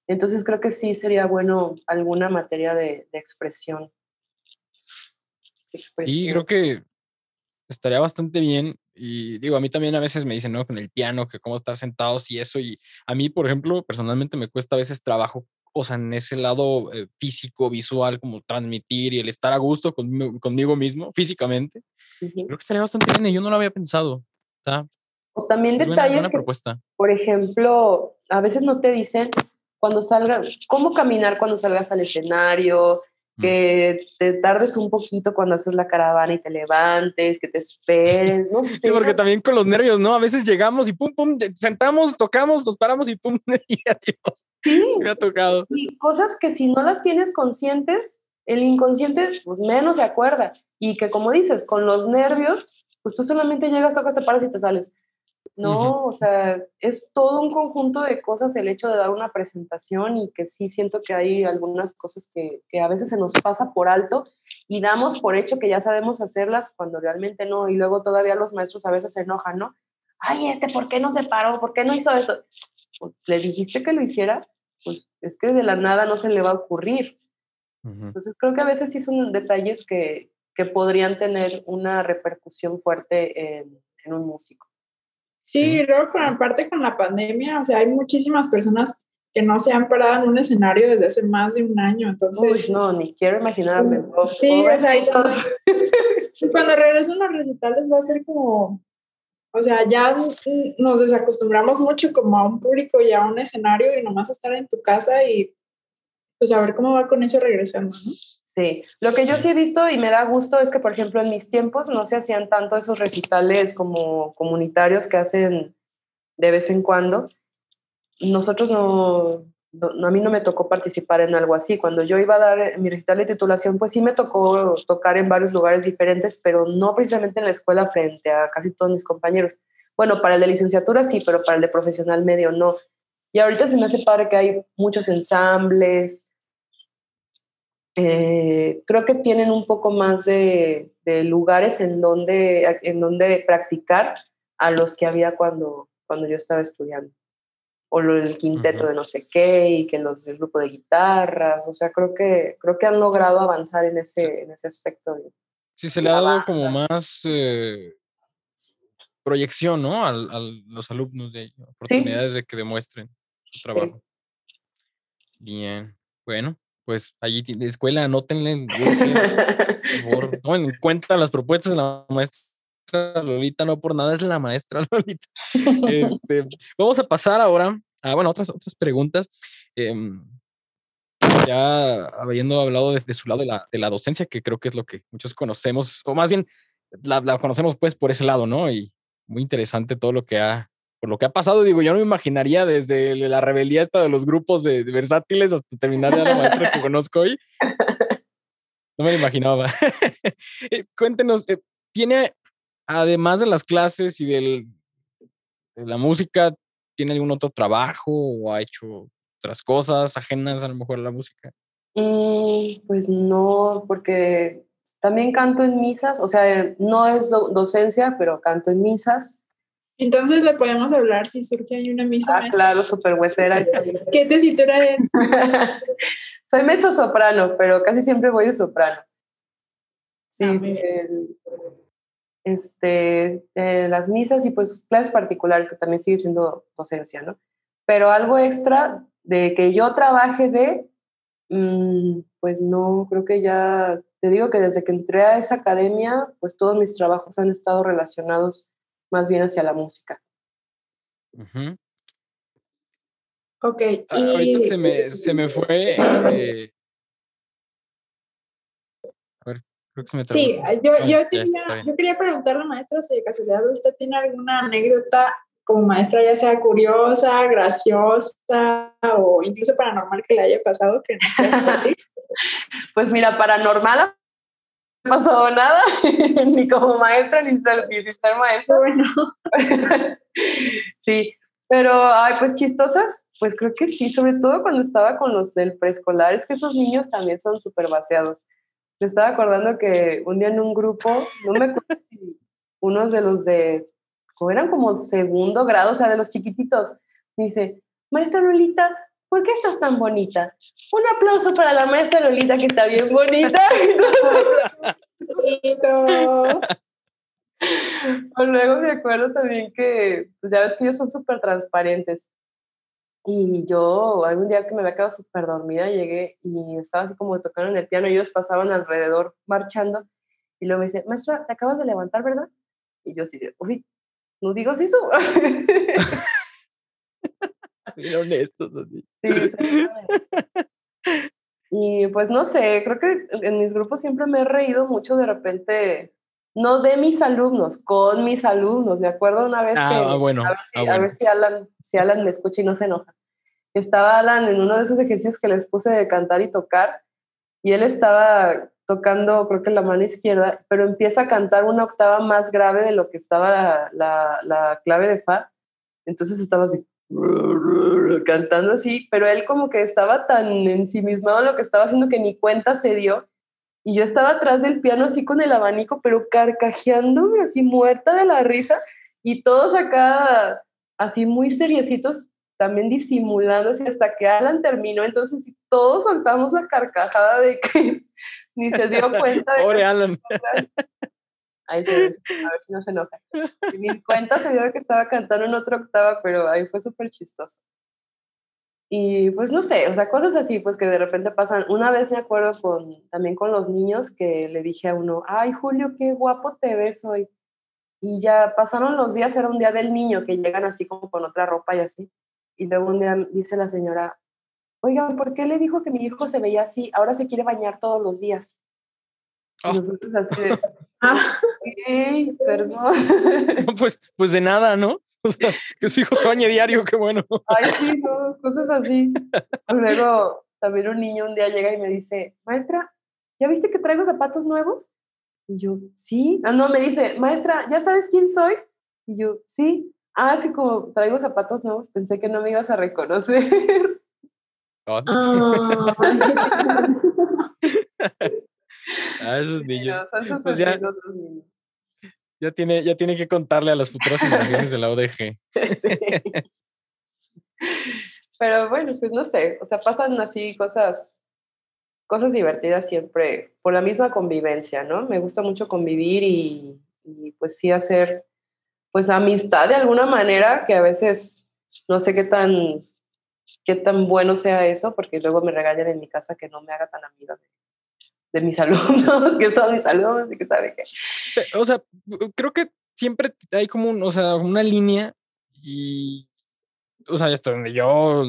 Entonces creo que sí sería bueno alguna materia de, expresión. expresión. Y creo que estaría bastante bien y digo, a mí también a veces me dicen, ¿no? Con el piano, que cómo estar sentados y eso. Y a mí, por ejemplo, personalmente me cuesta a veces trabajo, o sea, en ese lado eh, físico, visual, como transmitir y el estar a gusto conmigo, mismo, físicamente. Creo que estaría bastante bien y yo no lo había pensado. O también detalles que, por ejemplo, a veces no te dicen cuando salgas, cómo caminar cuando salgas al escenario, que te tardes un poquito cuando haces la caravana y te levantes, que te esperes, no sé. Sí, porque también con los nervios, ¿no? A veces llegamos y pum, pum, sentamos, tocamos, nos paramos y pum, y adiós. Sí. me ha tocado. Y cosas que si no las tienes conscientes, el inconsciente pues menos se acuerda. Y que como dices, con los nervios, pues tú solamente llegas, tocas, te paras y te sales. No, o sea, es todo un conjunto de cosas el hecho de dar una presentación y que sí siento que hay algunas cosas que, que, a veces se nos pasa por alto y damos por hecho que ya sabemos hacerlas cuando realmente no. Y luego todavía los maestros a veces se enojan, ¿no? Ay, este, ¿por qué no se paró? ¿Por qué no hizo esto? Pues, le dijiste que lo hiciera, pues es que de la nada no se le va a ocurrir. Entonces creo que a veces sí son detalles que, que podrían tener una repercusión fuerte en, en un músico. Sí, luego con aparte con la pandemia, o sea, hay muchísimas personas que no se han parado en un escenario desde hace más de un año, entonces... Uy, no, ni quiero imaginarme. Sí, o sea, cuando regresen los recitales va a ser como, o sea, ya nos desacostumbramos mucho como a un público y a un escenario y nomás estar en tu casa y pues a ver cómo va con eso regresando, ¿no? Sí, lo que yo sí he visto y me da gusto es que, por ejemplo, en mis tiempos no se hacían tanto esos recitales como comunitarios que hacen de vez en cuando. Nosotros no, a mí no me tocó participar en algo así. Cuando yo iba a dar mi recital de titulación, pues sí me tocó tocar en varios lugares diferentes, pero no precisamente en la escuela frente a casi todos mis compañeros. Bueno, para el de licenciatura sí, pero para el de profesional medio no. Y ahorita se me hace padre que hay muchos ensambles, eh, creo que tienen un poco más de, lugares en donde, en donde practicar a los que había cuando, cuando yo estaba estudiando. O el quinteto de no sé qué y que los del grupo de guitarras. O sea, creo que, creo que han logrado avanzar en ese, en ese aspecto. sí, se le ha dado como más eh, proyección, ¿no? A, los alumnos de oportunidades de que demuestren su trabajo. Bien, bueno, pues allí de escuela, anótenle, por en cuenta las propuestas de la maestra Lolita, no por nada es la maestra Lolita. Este, vamos a pasar ahora a, bueno, otras, otras preguntas. Em, ya habiendo hablado desde su lado de la, de la, docencia, que creo que es lo que muchos conocemos, o más bien la, la conocemos pues por ese lado, ¿no? Y muy interesante todo lo que ha por lo que ha pasado, digo, yo no me imaginaría desde la rebeldía esta de los grupos de, versátiles hasta terminar ya la maestra que conozco hoy. no me lo imaginaba. Eh, cuéntenos, eh, ¿tiene, además de las clases y del, de la música, ¿tiene algún otro trabajo o ha hecho otras cosas ajenas a lo mejor a la música? Mm, pues no, porque también canto en misas, o sea, no es docencia, pero canto en misas. Entonces le podemos hablar si surge ahí una misa. Ah, claro, súper huesera. ¿Qué tesitura es? Soy mezzo soprano, pero casi siempre voy de soprano. Sí, ah, este, las misas y pues clases particulares, que también sigue siendo docencia, ¿no? Pero algo extra de que yo trabaje de, mm, pues no, creo que ya, te digo que desde que entré a esa academia, pues todos mis trabajos han estado relacionados más bien hacia la música. Ok. Ah, ahorita se me, se me fue. Eh, a ver, creo que se me Sí, yo, yo, yo quería preguntarle, maestra, si de casualidad usted tiene alguna anécdota como maestra, ya sea curiosa, graciosa o incluso paranormal que le haya pasado que no Pues mira, paranormal no pasó nada, ni como maestra, ni, ser, ni sin ser maestra. Bueno. sí, pero, ay, pues chistosas, pues creo que sí, sobre todo cuando estaba con los del preescolar, es que esos niños también son súper vaciados. Me estaba acordando que un día en un grupo, no me acuerdo si unos de los de, eran como segundo grado, o sea, de los chiquititos, me dice, maestra Lolita, ¿por qué estás tan bonita? Un aplauso para la maestra Lolita, que está bien bonita. o luego me acuerdo también que, pues ya ves que ellos son súper transparentes. Y yo, algún día que me había quedado súper dormida, llegué y estaba así como tocando en el piano y ellos pasaban alrededor marchando. Y luego me dice, maestra, te acabas de levantar, ¿verdad? Y yo así, uy, no digo eso. Bien honestos, así. Sí, y pues no sé, creo que en mis grupos siempre me he reído mucho de repente no de mis alumnos, con mis alumnos. Me acuerdo una vez ah, que, ah, bueno, a, ver si, a ver si, Alan, si Alan me escucha y no se enoja. Estaba Alan en uno de esos ejercicios que les puse de cantar y tocar, y él estaba tocando, creo que la mano izquierda, pero empieza a cantar una octava más grave de lo que estaba la, la clave de Fa. Entonces estaba así, cantando así, pero él como que estaba tan ensimismado en lo que estaba haciendo que ni cuenta se dio y yo estaba atrás del piano así con el abanico, pero carcajeándome así muerta de la risa y todos acá así muy seriecitos, también disimulando así hasta que Alan terminó, entonces todos soltamos la carcajada de que ni se dio cuenta. De Pobre Alan. Ahí se a ver si no se enoja. ni cuenta se dio que estaba cantando en otra octava, pero ahí fue súper chistoso. Y pues no sé, o sea, cosas así, pues que de repente pasan. Una vez me acuerdo con, también con los niños que le dije a uno, ay Julio, qué guapo te ves hoy. Y ya pasaron los días, era un día del niño, que llegan así como con otra ropa y así. Y luego un día dice la señora, oigan, ¿por qué le dijo que mi hijo se veía así? Ahora se quiere bañar todos los días. Y ah. nosotros así de, ah, perdón. pues, pues de nada, ¿no? que su hijo se bañe diario, qué bueno. Ay, sí, no, cosas así. Luego también un niño un día llega y me dice, maestra, ¿ya viste que traigo zapatos nuevos? Y yo, sí. Ah, no, me dice, maestra, ¿ya sabes quién soy? Y yo, sí. Ah, sí, como traigo zapatos nuevos, pensé que no me ibas a reconocer. Oh. ah, esos niños. pues ya, niños ya tiene, ya tiene que contarle a las futuras generaciones de la ODG. Pero bueno, pues no sé, o sea, pasan así cosas, cosas divertidas siempre por la misma convivencia, ¿no? Me gusta mucho convivir y, y pues sí hacer pues amistad de alguna manera, que a veces no sé qué tan, qué tan bueno sea eso, porque luego me regañan en mi casa que no me haga tan amiga de, de mis alumnos, que son mis alumnos y que sabe que... O sea, creo que siempre hay como un, o sea, una línea y, o sea, hasta donde yo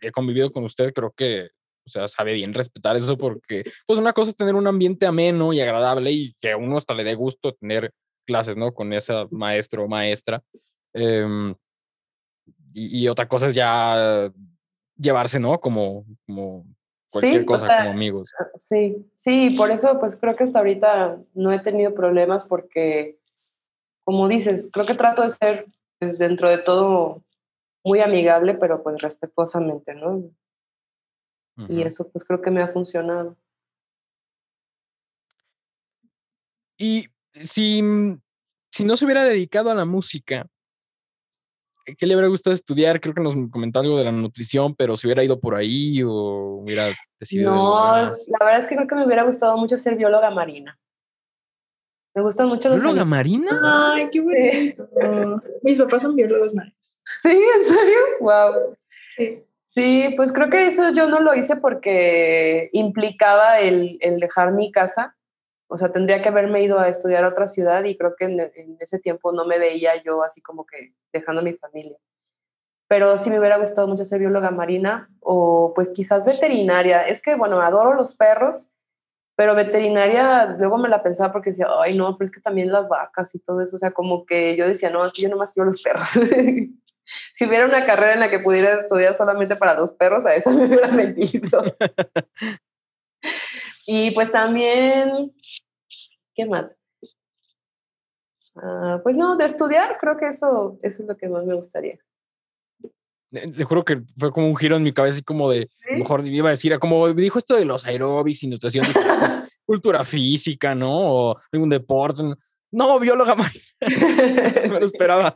he convivido con usted, creo que, o sea, sabe bien respetar eso porque, pues una cosa es tener un ambiente ameno y agradable y que a uno hasta le dé gusto tener clases, ¿no? Con esa maestro o maestra. Em, y, y, otra cosa es ya llevarse, ¿no? Como, como cualquier cosa como amigos. Ah, sí, sí, por eso pues creo que hasta ahorita no he tenido problemas porque, como dices, creo que trato de ser pues, dentro de todo muy amigable, pero pues respetuosamente, ¿no? Y eso pues creo que me ha funcionado. Y si, si no se hubiera dedicado a la música, ¿qué le hubiera gustado estudiar? Creo que nos comentó algo de la nutrición, pero si hubiera ido por ahí o hubiera decidido. No, la verdad es que creo que me hubiera gustado mucho ser bióloga marina. Me gustan mucho los. ¿Bióloga marina? Ay, qué bonito. Mis papás son biólogos marinos. ¿Sí? ¿En serio? Wow. Sí. pues creo que eso yo no lo hice porque implicaba el, el dejar mi casa o sea, tendría que haberme ido a estudiar a otra ciudad y creo que en, ese tiempo no me veía yo así como que dejando mi familia. Pero sí me hubiera gustado mucho ser bióloga marina o pues quizás veterinaria. Es que, bueno, adoro los perros, pero veterinaria luego me la pensaba porque decía, ay, no, pero es que también las vacas y todo eso. O sea, como que yo decía, no, es que yo nomás quiero los perros. si hubiera una carrera en la que pudiera estudiar solamente para los perros, a esa me hubiera metido. y pues también ¿Qué más? Ah, pues no, de estudiar, creo que eso, eso es lo que más me gustaría. Te juro que fue como un giro en mi cabeza, y como de, mejor iba a decir, como dijo esto de los aeróbics y nutrición, pues, cultura física, ¿no? O algún deporte. No, bióloga marina. me lo esperaba.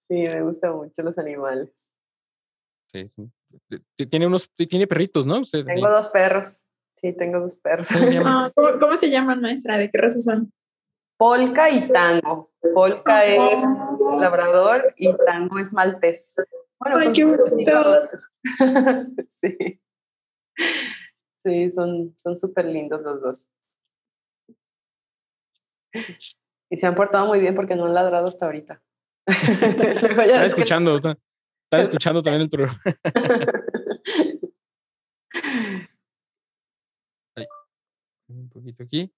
Sí, me gustan mucho los animales. Sí, sí. Tiene unos, tiene perritos, ¿no? Tengo dos perros. Sí, tengo dos perros. Ah, ¿Cómo se, llaman, maestra? ¿De qué raza son? Polka y tango. Polka es labrador y tango es maltés. Bueno, Ay, qué bonitos. sí. Sí, son súper lindos los dos. Y se han portado muy bien porque no han ladrado hasta ahorita. están escuchando, están escuchando también el programa. un poquito aquí.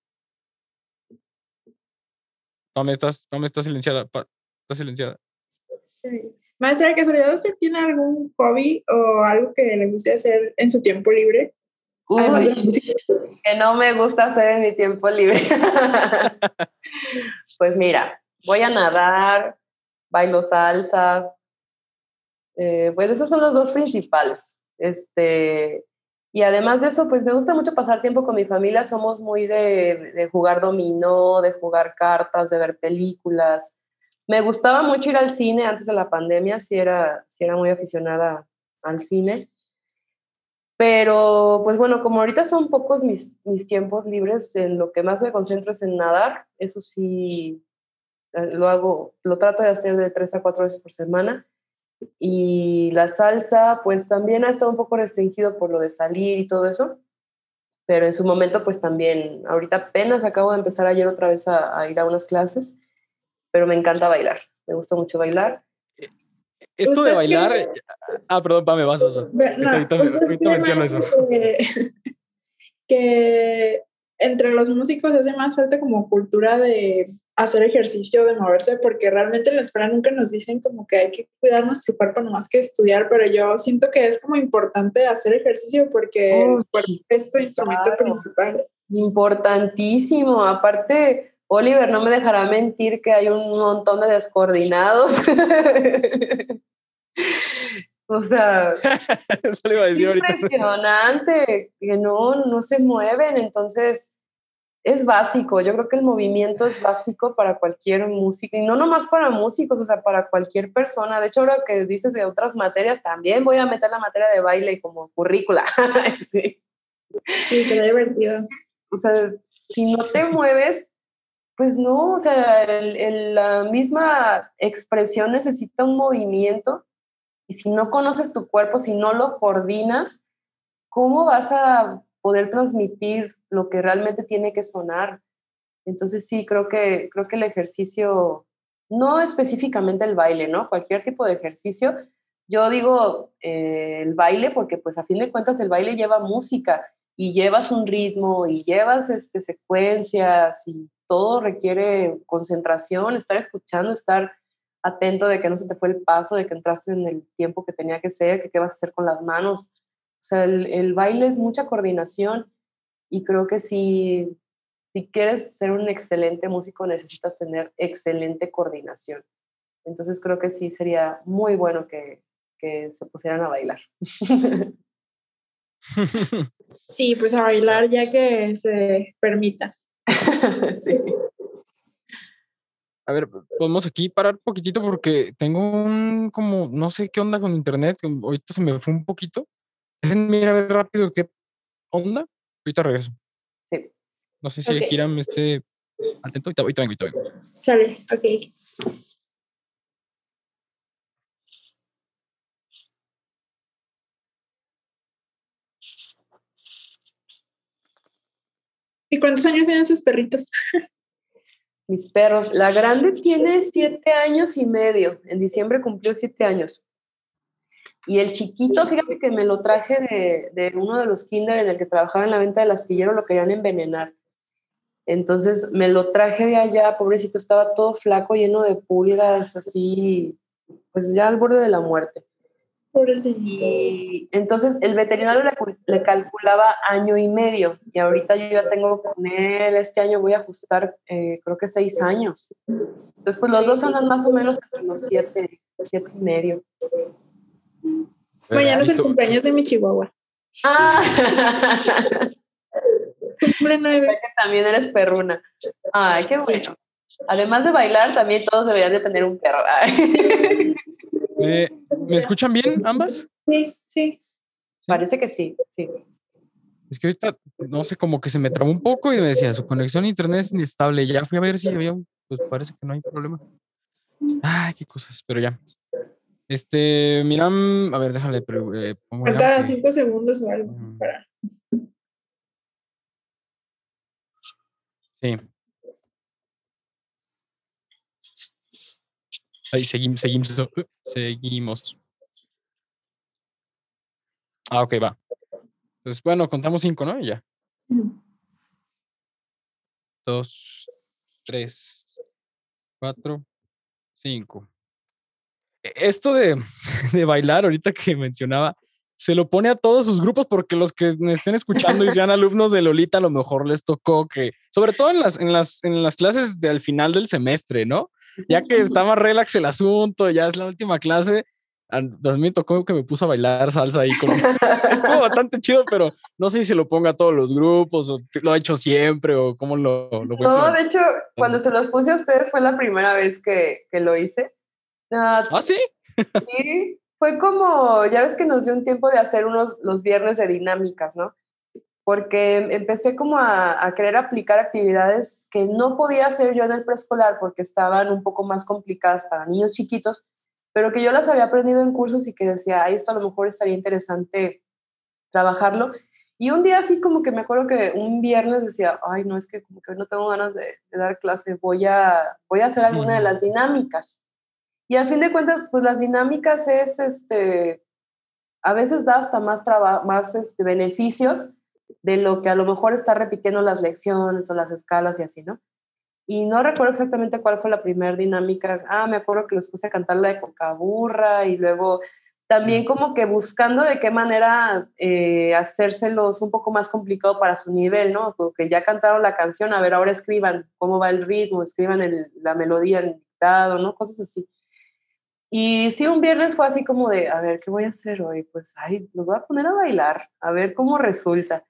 No, me estás, no me estás silenciada. Estás silenciada. Sí. Maestra, ¿de casualidad usted tiene algún hobby o algo que le guste hacer en su tiempo libre? que no me gusta hacer en mi tiempo libre. pues mira, voy a nadar, bailo salsa. Eh, pues esos son los dos principales. Este, y además de eso, pues me gusta mucho pasar tiempo con mi familia. Somos muy de, jugar dominó, de jugar cartas, de ver películas. Me gustaba mucho ir al cine antes de la pandemia, sí era, sí era muy aficionada al cine. Pero, pues bueno, como ahorita son pocos mis, mis tiempos libres, en lo que más me concentro es en nadar. Eso sí, eh, lo hago, lo trato de hacer de tres a cuatro veces por semana. Y la salsa, pues también ha estado un poco restringido por lo de salir y todo eso, pero en su momento, pues también, ahorita apenas acabo de empezar ayer otra vez a, ir a unas clases, pero me encanta bailar, me gusta mucho bailar. Esto de bailar, ah, perdón, Pame, vas, vas, vas. ahorita, eso. que entre los músicos hace más falta como cultura de hacer ejercicio, de moverse, porque realmente en la escuela nunca nos dicen como que hay que cuidar nuestro cuerpo no más que estudiar, pero yo siento que es como importante hacer ejercicio porque es tu instrumento principal. Importantísimo, aparte, Oliver no me dejará mentir que hay un montón de descoordinados. o sea, es impresionante que no, no se mueven, entonces es básico. Yo creo que el movimiento es básico para cualquier músico y no nomás para músicos, o sea, para cualquier persona. De hecho, ahora que dices de otras materias, también voy a meter la materia de baile como currícula. sí. Sí, será divertido. O sea, si no te mueves, pues no, o sea, la misma expresión necesita un movimiento y si no conoces tu cuerpo, si no lo coordinas, ¿cómo vas a poder transmitir lo que realmente tiene que sonar. Entonces sí, creo que, creo que el ejercicio, no específicamente el baile, ¿no? Cualquier tipo de ejercicio. Yo digo eh, el baile porque pues a fin de cuentas el baile lleva música y llevas un ritmo y llevas este, secuencias y todo requiere concentración, estar escuchando, estar atento de que no se te fue el paso, de que entraste en el tiempo que tenía que ser, que qué vas a hacer con las manos. O sea, el, el baile es mucha coordinación y creo que si, si quieres ser un excelente músico necesitas tener excelente coordinación. Entonces creo que sí sería muy bueno que, que se pusieran a bailar. Sí, pues a bailar ya que se permita. sí. A ver, podemos aquí parar un poquitito porque tengo un como, no sé qué onda con internet. Ahorita se me fue un poquito. Déjenme ir a ver rápido qué onda. Ahorita regreso. Sí. No sé si Ok. Kiram esté atento. Ahorita, ahorita vengo, ahorita vengo. Sale, ok. ¿Y cuántos años tienen sus perritos? Mis perros. La grande tiene siete años y medio. En diciembre cumplió siete años. Y el chiquito, fíjate que me lo traje de, de uno de los kinder en el que trabajaba en la venta del astillero, lo querían envenenar. Entonces me lo traje de allá, pobrecito, estaba todo flaco, lleno de pulgas, así, pues ya al borde de la muerte. Pobrecito. Y entonces el veterinario le, cul- le calculaba año y medio y ahorita yo ya tengo con él, este año voy a ajustar eh, creo que seis años. Entonces pues los dos andan más o menos entre los siete, siete y medio. Mañana es el cumpleaños de mi chihuahua. Ah, Cumple nueve. que también eres perruna. Ay, qué Sí. bueno. Además de bailar, también todos deberían de tener un perro. Eh, ¿Me escuchan bien ambas? Sí, sí. Parece que sí, sí. Es que ahorita, no sé, como que se me trabó un poco y me decía, su conexión a internet es inestable. Ya fui a ver si había, un- pues parece que no hay problema. Ay, qué cosas, pero ya. Este, Miram, a ver, déjale, pero, eh, Falta cinco segundos o algo Mm. para. Sí. Ahí seguimos, seguimos, uh, seguimos. Ah, ok, va. Entonces, bueno, contamos cinco, ¿no? Y ya. Dos, tres, cuatro, cinco. E- Esto de, de bailar, ahorita que mencionaba, se lo pone a todos sus grupos porque los que me estén escuchando y sean alumnos de Lolita, a lo mejor les tocó que, sobre todo en las, en las, en las clases del final del semestre, ¿no? Ya que está más relax el asunto, ya es la última clase. A mí me tocó que me puso a bailar salsa ahí con... Estuvo bastante chido, pero no sé si se lo ponga a todos los grupos o lo ha hecho siempre o cómo lo, lo No, de hecho, cuando se los puse a ustedes fue la primera vez que, que lo hice. Ah, Ah, sí. Sí, fue como, ya ves que nos dio un tiempo de hacer unos los viernes de dinámicas, ¿no? Porque empecé como a, a querer aplicar actividades que no podía hacer yo en el preescolar porque estaban un poco más complicadas para niños chiquitos, pero que yo las había aprendido en cursos y que decía, ay, esto a lo mejor estaría interesante trabajarlo. Y un día así como que me acuerdo que un viernes decía, ay, no, es que como que hoy no tengo ganas de, de dar clase, voy a, voy a hacer alguna de las dinámicas. Y al fin de cuentas, pues las dinámicas es, este, a veces da hasta más, traba- más este, beneficios de lo que a lo mejor está repitiendo las lecciones o las escalas y así, ¿no? Y no recuerdo exactamente cuál fue la primera dinámica. Ah, me acuerdo que les puse a cantar la de Cocaburra y luego también como que buscando de qué manera eh, hacérselos un poco más complicado para su nivel, ¿no? Porque ya cantaron la canción, a ver, ahora escriban cómo va el ritmo, escriban el- la melodía en dictado, ¿no? Cosas así. Y sí, un viernes fue así como de, a ver, ¿qué voy a hacer hoy? Pues, ay, los voy a poner a bailar, a ver cómo resulta.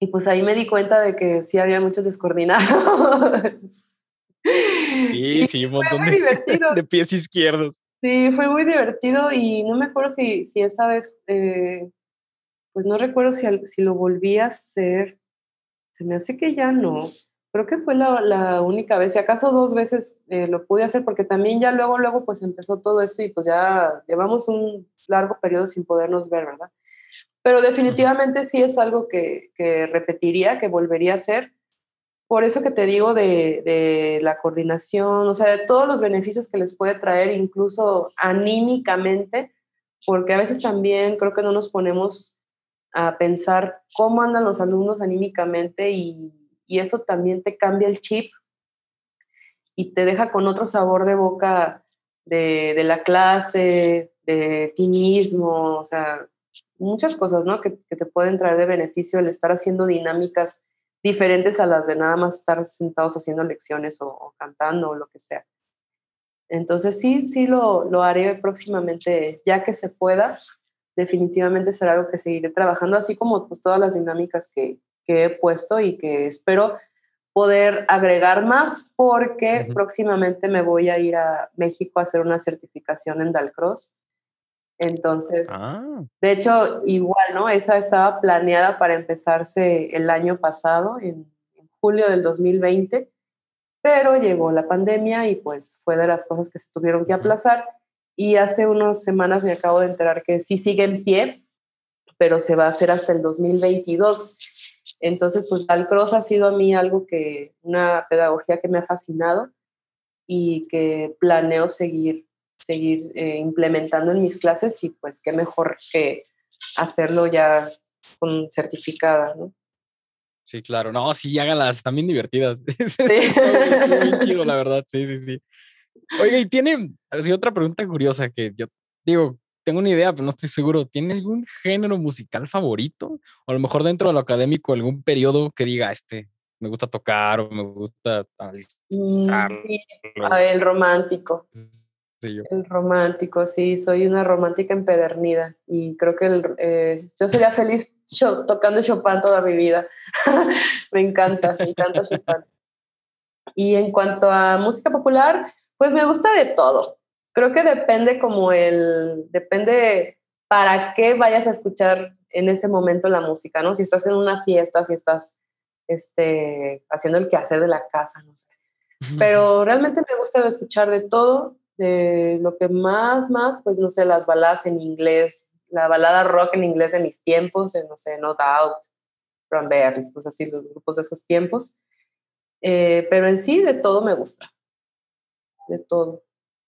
Y pues ahí me di cuenta de que sí había muchos descoordinados. Sí, sí, un montón de, de pies izquierdos. Sí, fue muy divertido y no me acuerdo si, si esa vez, eh, pues no recuerdo si, si lo volví a hacer. Se me hace que ya no. Creo que fue la, la única vez, si acaso dos veces eh, lo pude hacer, porque también ya luego, luego pues empezó todo esto y pues ya llevamos un largo periodo sin podernos ver, ¿verdad? Pero definitivamente sí es algo que, que repetiría, que volvería a hacer. Por eso que te digo de, de la coordinación, o sea, de todos los beneficios que les puede traer, incluso anímicamente, porque a veces también creo que no nos ponemos a pensar cómo andan los alumnos anímicamente y, y eso también te cambia el chip y te deja con otro sabor de boca de, la clase, de ti mismo, o sea, muchas cosas, ¿no? Que, te pueden traer de beneficio el estar haciendo dinámicas diferentes a las de nada más estar sentados haciendo lecciones o, cantando o lo que sea. Entonces sí, sí lo, lo, haré próximamente, ya que se pueda. Definitivamente será algo que seguiré trabajando, así como pues, todas las dinámicas que, que he puesto y que espero poder agregar más porque próximamente me voy a ir a México a hacer una certificación en Dalcross. Entonces, ah. de hecho, igual, ¿no? Esa estaba planeada para empezarse el año pasado, en, julio del 2020, pero llegó la pandemia y pues fue de las cosas que se tuvieron que aplazar. Y hace unas semanas me acabo de enterar que sí sigue en pie, pero se va a hacer hasta el 2022. Entonces, pues Dalcross ha sido a mí algo que, una pedagogía que me ha fascinado y que planeo seguir, seguir eh, implementando en mis clases y pues qué mejor que hacerlo ya con certificada, ¿no? Sí, claro. No, sí, háganlas, también divertidas. Sí. muy, chido, la verdad. Sí, sí, sí. Oiga, y tiene así otra pregunta curiosa que yo digo, tengo una idea, pero no estoy seguro. ¿Tiene algún género musical favorito? O a lo mejor dentro de lo académico, algún periodo que diga, este, me gusta tocar o me gusta mm, sí. el romántico. El romántico, sí, soy una romántica empedernida y creo que eh, yo sería feliz tocando Chopin toda mi vida. me encanta, me encanta Chopin. Y en cuanto a música popular, pues me gusta de todo creo que depende como el, depende para qué vayas a escuchar en ese momento la música, ¿no? Si estás en una fiesta, si estás este, haciendo el quehacer de la casa, no sé. Pero realmente me gusta escuchar de todo, de lo que más, más, pues no sé, las baladas en inglés,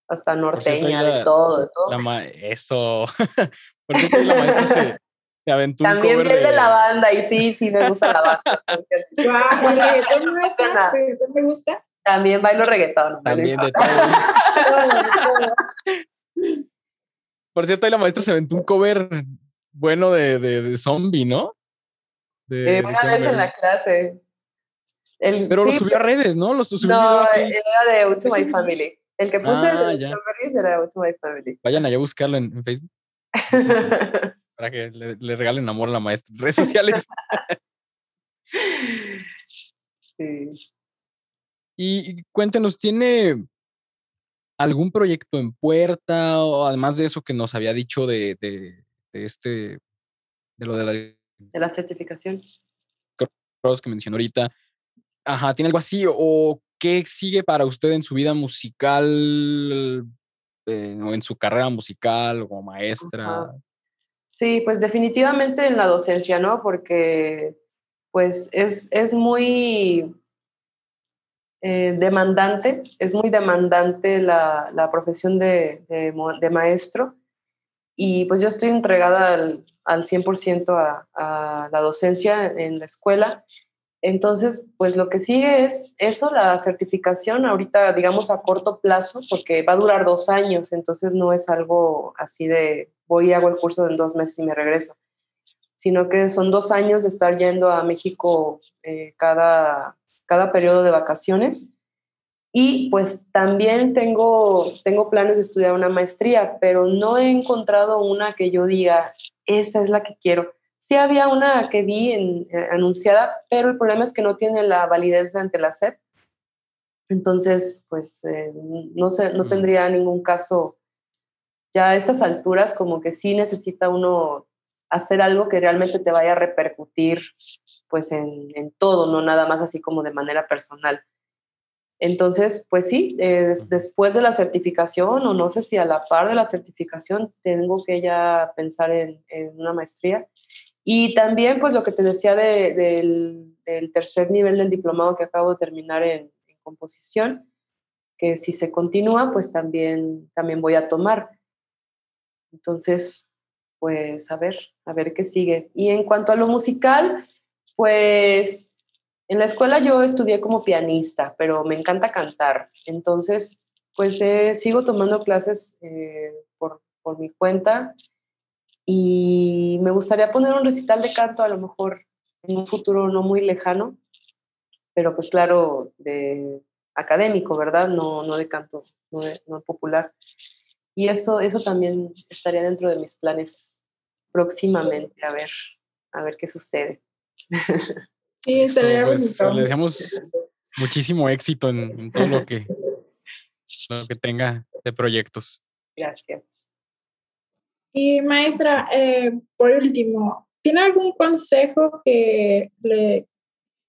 la de. Eh, sí, todo me gusta, de todo hasta norteña, de todo, de todo. eso. Por cierto, la maestra se, se aventó También cover de... de... la banda y sí, sí me gusta la banda. ¿Me gusta? También bailo reggaetón. También de todo. Por cierto, ahí la maestra se aventó un cover bueno de, de, de zombie, ¿no? De, una vez en la clase. El, Pero lo subió a redes, ¿no? Lo subió no, era de To My Family. El que puse ah, el era What's My Family. Vayan allá a buscarlo en, Facebook. para que le, regalen amor a la maestra. Redes sociales. sí. Y, cuéntenos, ¿tiene algún proyecto en puerta? O además de eso que nos había dicho de, de, este, de lo de la... De la certificación. Que mencionó ahorita. Ajá, ¿tiene algo así? ¿O ¿qué sigue para usted en su vida musical eh, o en su carrera musical o maestra? Sí, pues definitivamente en la docencia, ¿no? Porque pues es, es muy eh, demandante, es muy demandante la, la profesión de, de, maestro y pues yo estoy entregada al, al 100% a, a la docencia en la escuela entonces, pues lo que sigue es eso, la certificación, ahorita digamos a corto plazo, porque va a durar dos años, entonces no es algo así de voy y hago el curso en dos meses y me regreso, sino que son dos años de estar yendo a México eh, cada, cada periodo de vacaciones. Y pues también tengo, tengo planes de estudiar una maestría, pero no he encontrado una que yo diga, esa es la que quiero Sí había una que vi en, eh, anunciada, pero el problema es que no tiene la validez ante la SEP. Entonces, pues eh, no, sé, no tendría ningún caso ya a estas alturas, como que sí necesita uno hacer algo que realmente te vaya a repercutir pues en, en todo, no nada más así como de manera personal. Entonces, pues sí, eh, después de la certificación, o no sé si a la par de la certificación, tengo que ya pensar en, en una maestría. Y también, pues lo que te decía del, tercer nivel del diplomado que acabo de terminar en, composición, que si se continúa, pues también, también voy a tomar. Entonces, pues a ver, a ver qué sigue. Y en cuanto a lo musical, pues en la escuela yo estudié como pianista, pero me encanta cantar. Entonces, pues sigo tomando clases eh, por, por mi cuenta Y me gustaría poner un recital de canto a lo mejor en un futuro no muy lejano, pero pues claro, de académico, ¿verdad? No, no de canto, no, de, no popular. Y eso, eso también estaría dentro de mis planes próximamente, a ver, a ver qué sucede. Sí, estaría pues, Le deseamos muchísimo éxito en, todo lo que, lo que tenga de proyectos. Gracias. Y maestra, eh, por último, ¿tiene algún consejo que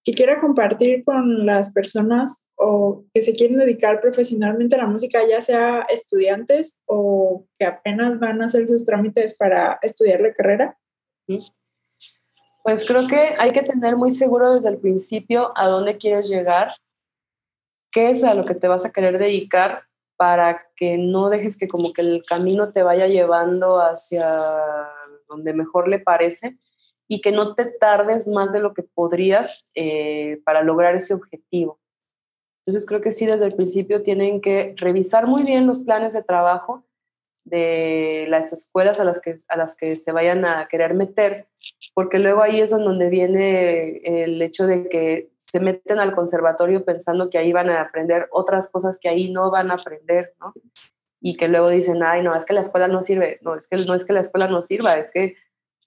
que quiera compartir con las personas o que se quieren dedicar profesionalmente a la música, ya sea estudiantes o que apenas van a hacer sus trámites para estudiar la carrera? Pues creo que hay que tener muy seguro desde el principio a dónde quieres llegar, qué es a lo que te vas a querer dedicar para que no dejes que como que el camino te vaya llevando hacia donde mejor le parece y que no te tardes más de lo que podrías eh, para lograr ese objetivo. Entonces creo que sí, desde el principio tienen que revisar muy bien los planes de trabajo de las escuelas a las que, a las que se vayan a querer meter, porque luego ahí es donde viene el hecho de que se meten al conservatorio pensando que ahí van a aprender otras cosas que ahí no van a aprender, ¿no? Y que luego dicen, ay, no, es que la escuela no sirve, no, es que no es que la escuela no sirva, es que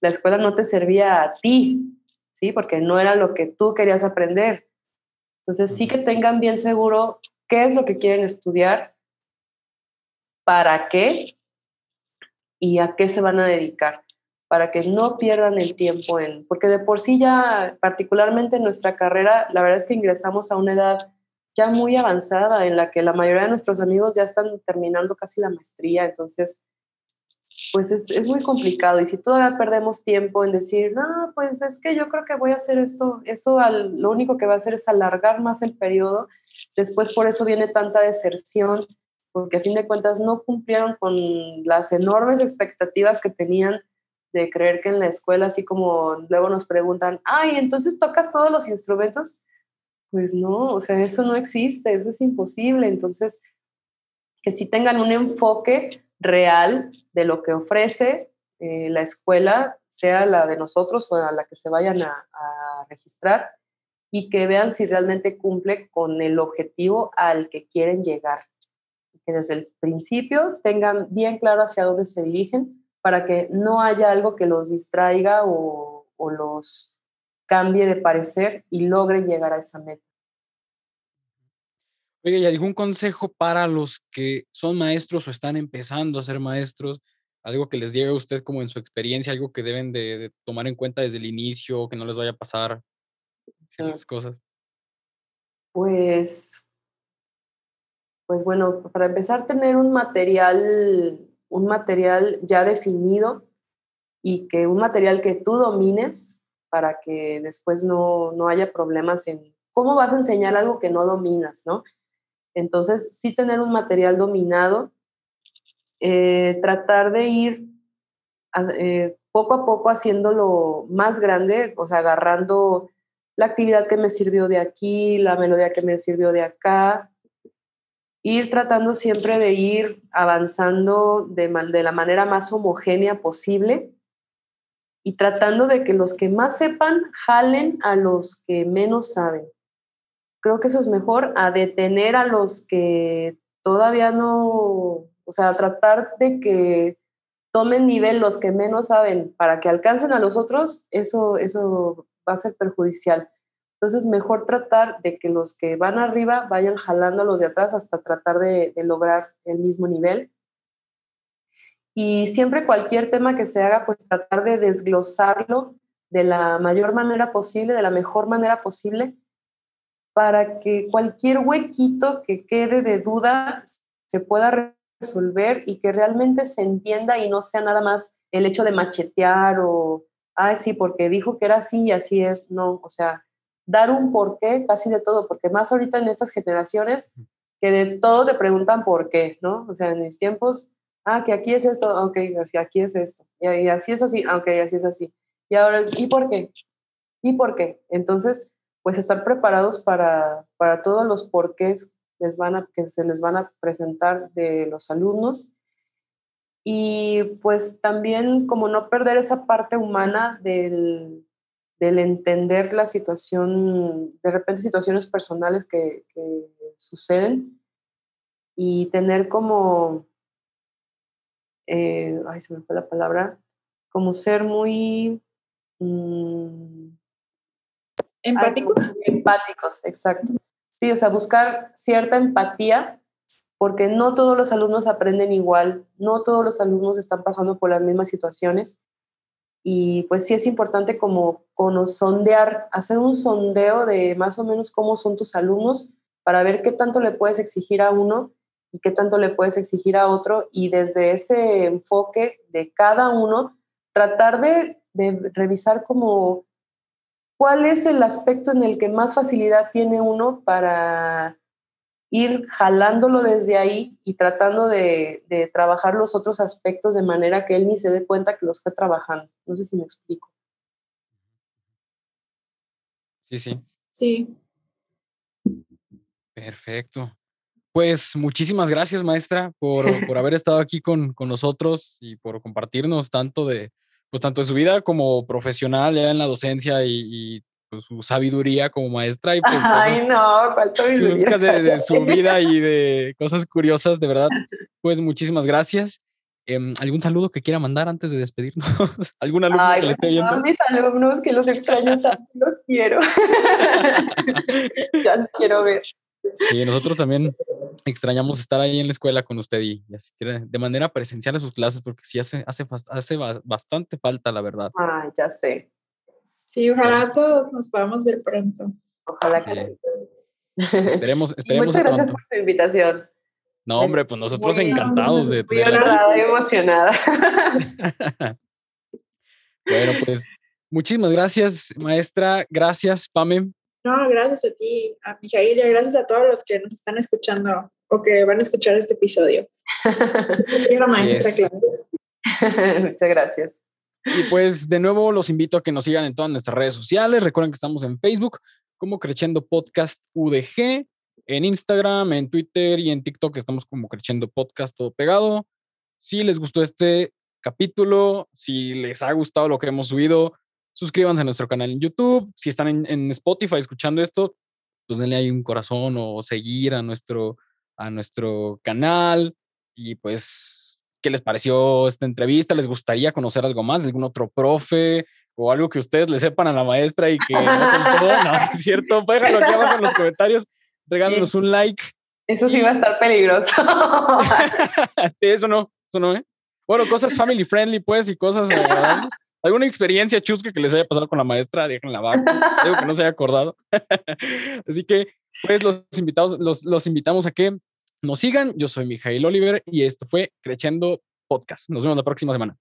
la escuela no te servía a ti, ¿sí? Porque no era lo que tú querías aprender. Entonces, sí que tengan bien seguro qué es lo que quieren estudiar, para qué y a qué se van a dedicar, para que no pierdan el tiempo en, porque de por sí ya, particularmente en nuestra carrera, la verdad es que ingresamos a una edad ya muy avanzada en la que la mayoría de nuestros amigos ya están terminando casi la maestría, entonces pues es, es, muy complicado. Y si todavía perdemos tiempo en decir, no, pues es que yo creo que voy a hacer esto, eso lo único que va a hacer es alargar más el periodo. Después por eso viene tanta deserción, porque a fin de cuentas no cumplieron con las enormes expectativas que tenían de creer que en la escuela, así como luego nos preguntan, ay, entonces tocas todos los instrumentos. Pues no, o sea, eso no existe, eso es imposible. Entonces, que sí tengan un enfoque real de lo que ofrece eh, la escuela, sea la de nosotros o a la que se vayan a, registrar, y que vean si realmente cumple con el objetivo al que quieren llegar. Que desde el principio tengan bien claro hacia dónde se dirigen para que no haya algo que los distraiga o, o los cambie de parecer y logren llegar a esa meta. Oye, ¿y algún consejo para los que son maestros o están empezando a ser maestros? Algo que les diga a usted como en su experiencia, algo que deben de, tomar en cuenta desde el inicio, que no les vaya a pasar ciertas cosas. Pues, pues bueno, para empezar, tener un material, un material ya definido y que un material que tú domines para que después no, no haya problemas en cómo vas a enseñar algo que no dominas, ¿no? Entonces, sí tener un material dominado, eh, tratar de ir eh, poco a poco haciéndolo más grande, o sea, agarrando la actividad que me sirvió de aquí, la melodía que me sirvió de acá, ir tratando siempre de ir avanzando de, la manera más homogénea posible y tratando de que los que más sepan jalen a los que menos saben creo que eso es mejor a detener a los que todavía no, o sea, tratar de que tomen nivel los que menos saben para que alcancen a los otros, eso, eso va a ser perjudicial. Entonces, mejor tratar de que los que van arriba vayan jalando a los de atrás hasta tratar de, lograr el mismo nivel. Y siempre cualquier tema que se haga, pues tratar de desglosarlo de la mayor manera posible, de la mejor manera posible, para que cualquier huequito que quede de duda se pueda resolver y que realmente se entienda y no sea nada más el hecho de machetear o, ah, sí, porque dijo que era así y así es. No, o sea, dar un porqué casi de todo, porque más ahorita en estas generaciones que de todo te preguntan por qué, ¿no? O sea, en mis tiempos, ah, que aquí es esto, ok, así, aquí es esto, y, así es así, ok, así es así. Y ahora es, ¿y por qué? ¿Y por qué? Entonces, pues estar preparados para, para todos los porqués les van a, que se les van a presentar de los alumnos y pues también como no perder esa parte humana del, del entender la situación, de repente situaciones personales que, que suceden y tener como, eh, ay, se me fue la palabra, como ser muy... Mm, empáticos. empáticos, exacto. Sí, o sea, buscar cierta empatía porque no todos los alumnos aprenden igual, no todos los alumnos están pasando por las mismas situaciones y pues sí es importante como, como sondear, hacer un sondeo de más o menos cómo son tus alumnos para ver qué tanto le puedes exigir a uno y qué tanto le puedes exigir a otro y desde ese enfoque de cada uno tratar de, de revisar como cuál es el aspecto en el que más facilidad tiene uno para ir jalándolo desde ahí y tratando de, trabajar los otros aspectos de manera que él ni se dé cuenta que los está trabajando. No sé si me explico. Sí, sí. Sí. Perfecto. Pues muchísimas gracias, maestra, por, haber estado aquí con, nosotros y por compartirnos tanto de, pues tanto de su vida como profesional ya en la docencia y su sabiduría como maestra y pues Ay, no, de, de, su vida y de cosas curiosas, de verdad. Pues muchísimas gracias. Em, ¿Algún saludo que quiera mandar antes de despedirnos? ¿Algún alumno que le esté viendo? mis alumnos que los extraño tanto, los quiero. ya los quiero ver. Y nosotros también extrañamos estar ahí en la escuela con usted y, asistir de manera presencial a sus clases porque sí hace, hace, hace bastante falta, la verdad. Ah, ya sé. Sí, ojalá todos nos podamos ver pronto. Ojalá que Esperemos, esperemos. Muchas gracias por su invitación. No, hombre, pues nosotros encantados de Muy Estoy emocionada. bueno, pues muchísimas gracias, maestra. Gracias, Pame. No, gracias a ti, a Mijail, y gracias a todos los que nos están escuchando o que van a escuchar este episodio. maestra, Muchas gracias. Y pues de nuevo los invito a que nos sigan en todas nuestras redes sociales. Recuerden que estamos en Facebook como Creciendo Podcast UDG, en Instagram, en Twitter y en TikTok estamos como Creciendo Podcast todo pegado. Si les gustó este capítulo, si les ha gustado lo que hemos subido, suscríbanse a nuestro canal en YouTube. Si están en, Spotify escuchando esto, pues denle ahí un corazón o seguir a nuestro, a nuestro canal. Y pues qué les pareció esta entrevista, les gustaría conocer algo más, algún otro profe o algo que ustedes le sepan a la maestra y que no, no es cierto, déjalo aquí abajo en los comentarios, regálenos un like. Eso sí va a estar peligroso. eso no, eso no, ¿eh? Bueno, cosas family friendly, pues, y cosas agradables. ¿Alguna experiencia chusca que les haya pasado con la maestra? Déjenla abajo. Digo que no se haya acordado. Así que, pues, los invitados, los, los invitamos a que nos sigan. Yo soy Mijail Oliver y esto fue Creciendo Podcast. Nos vemos la próxima semana.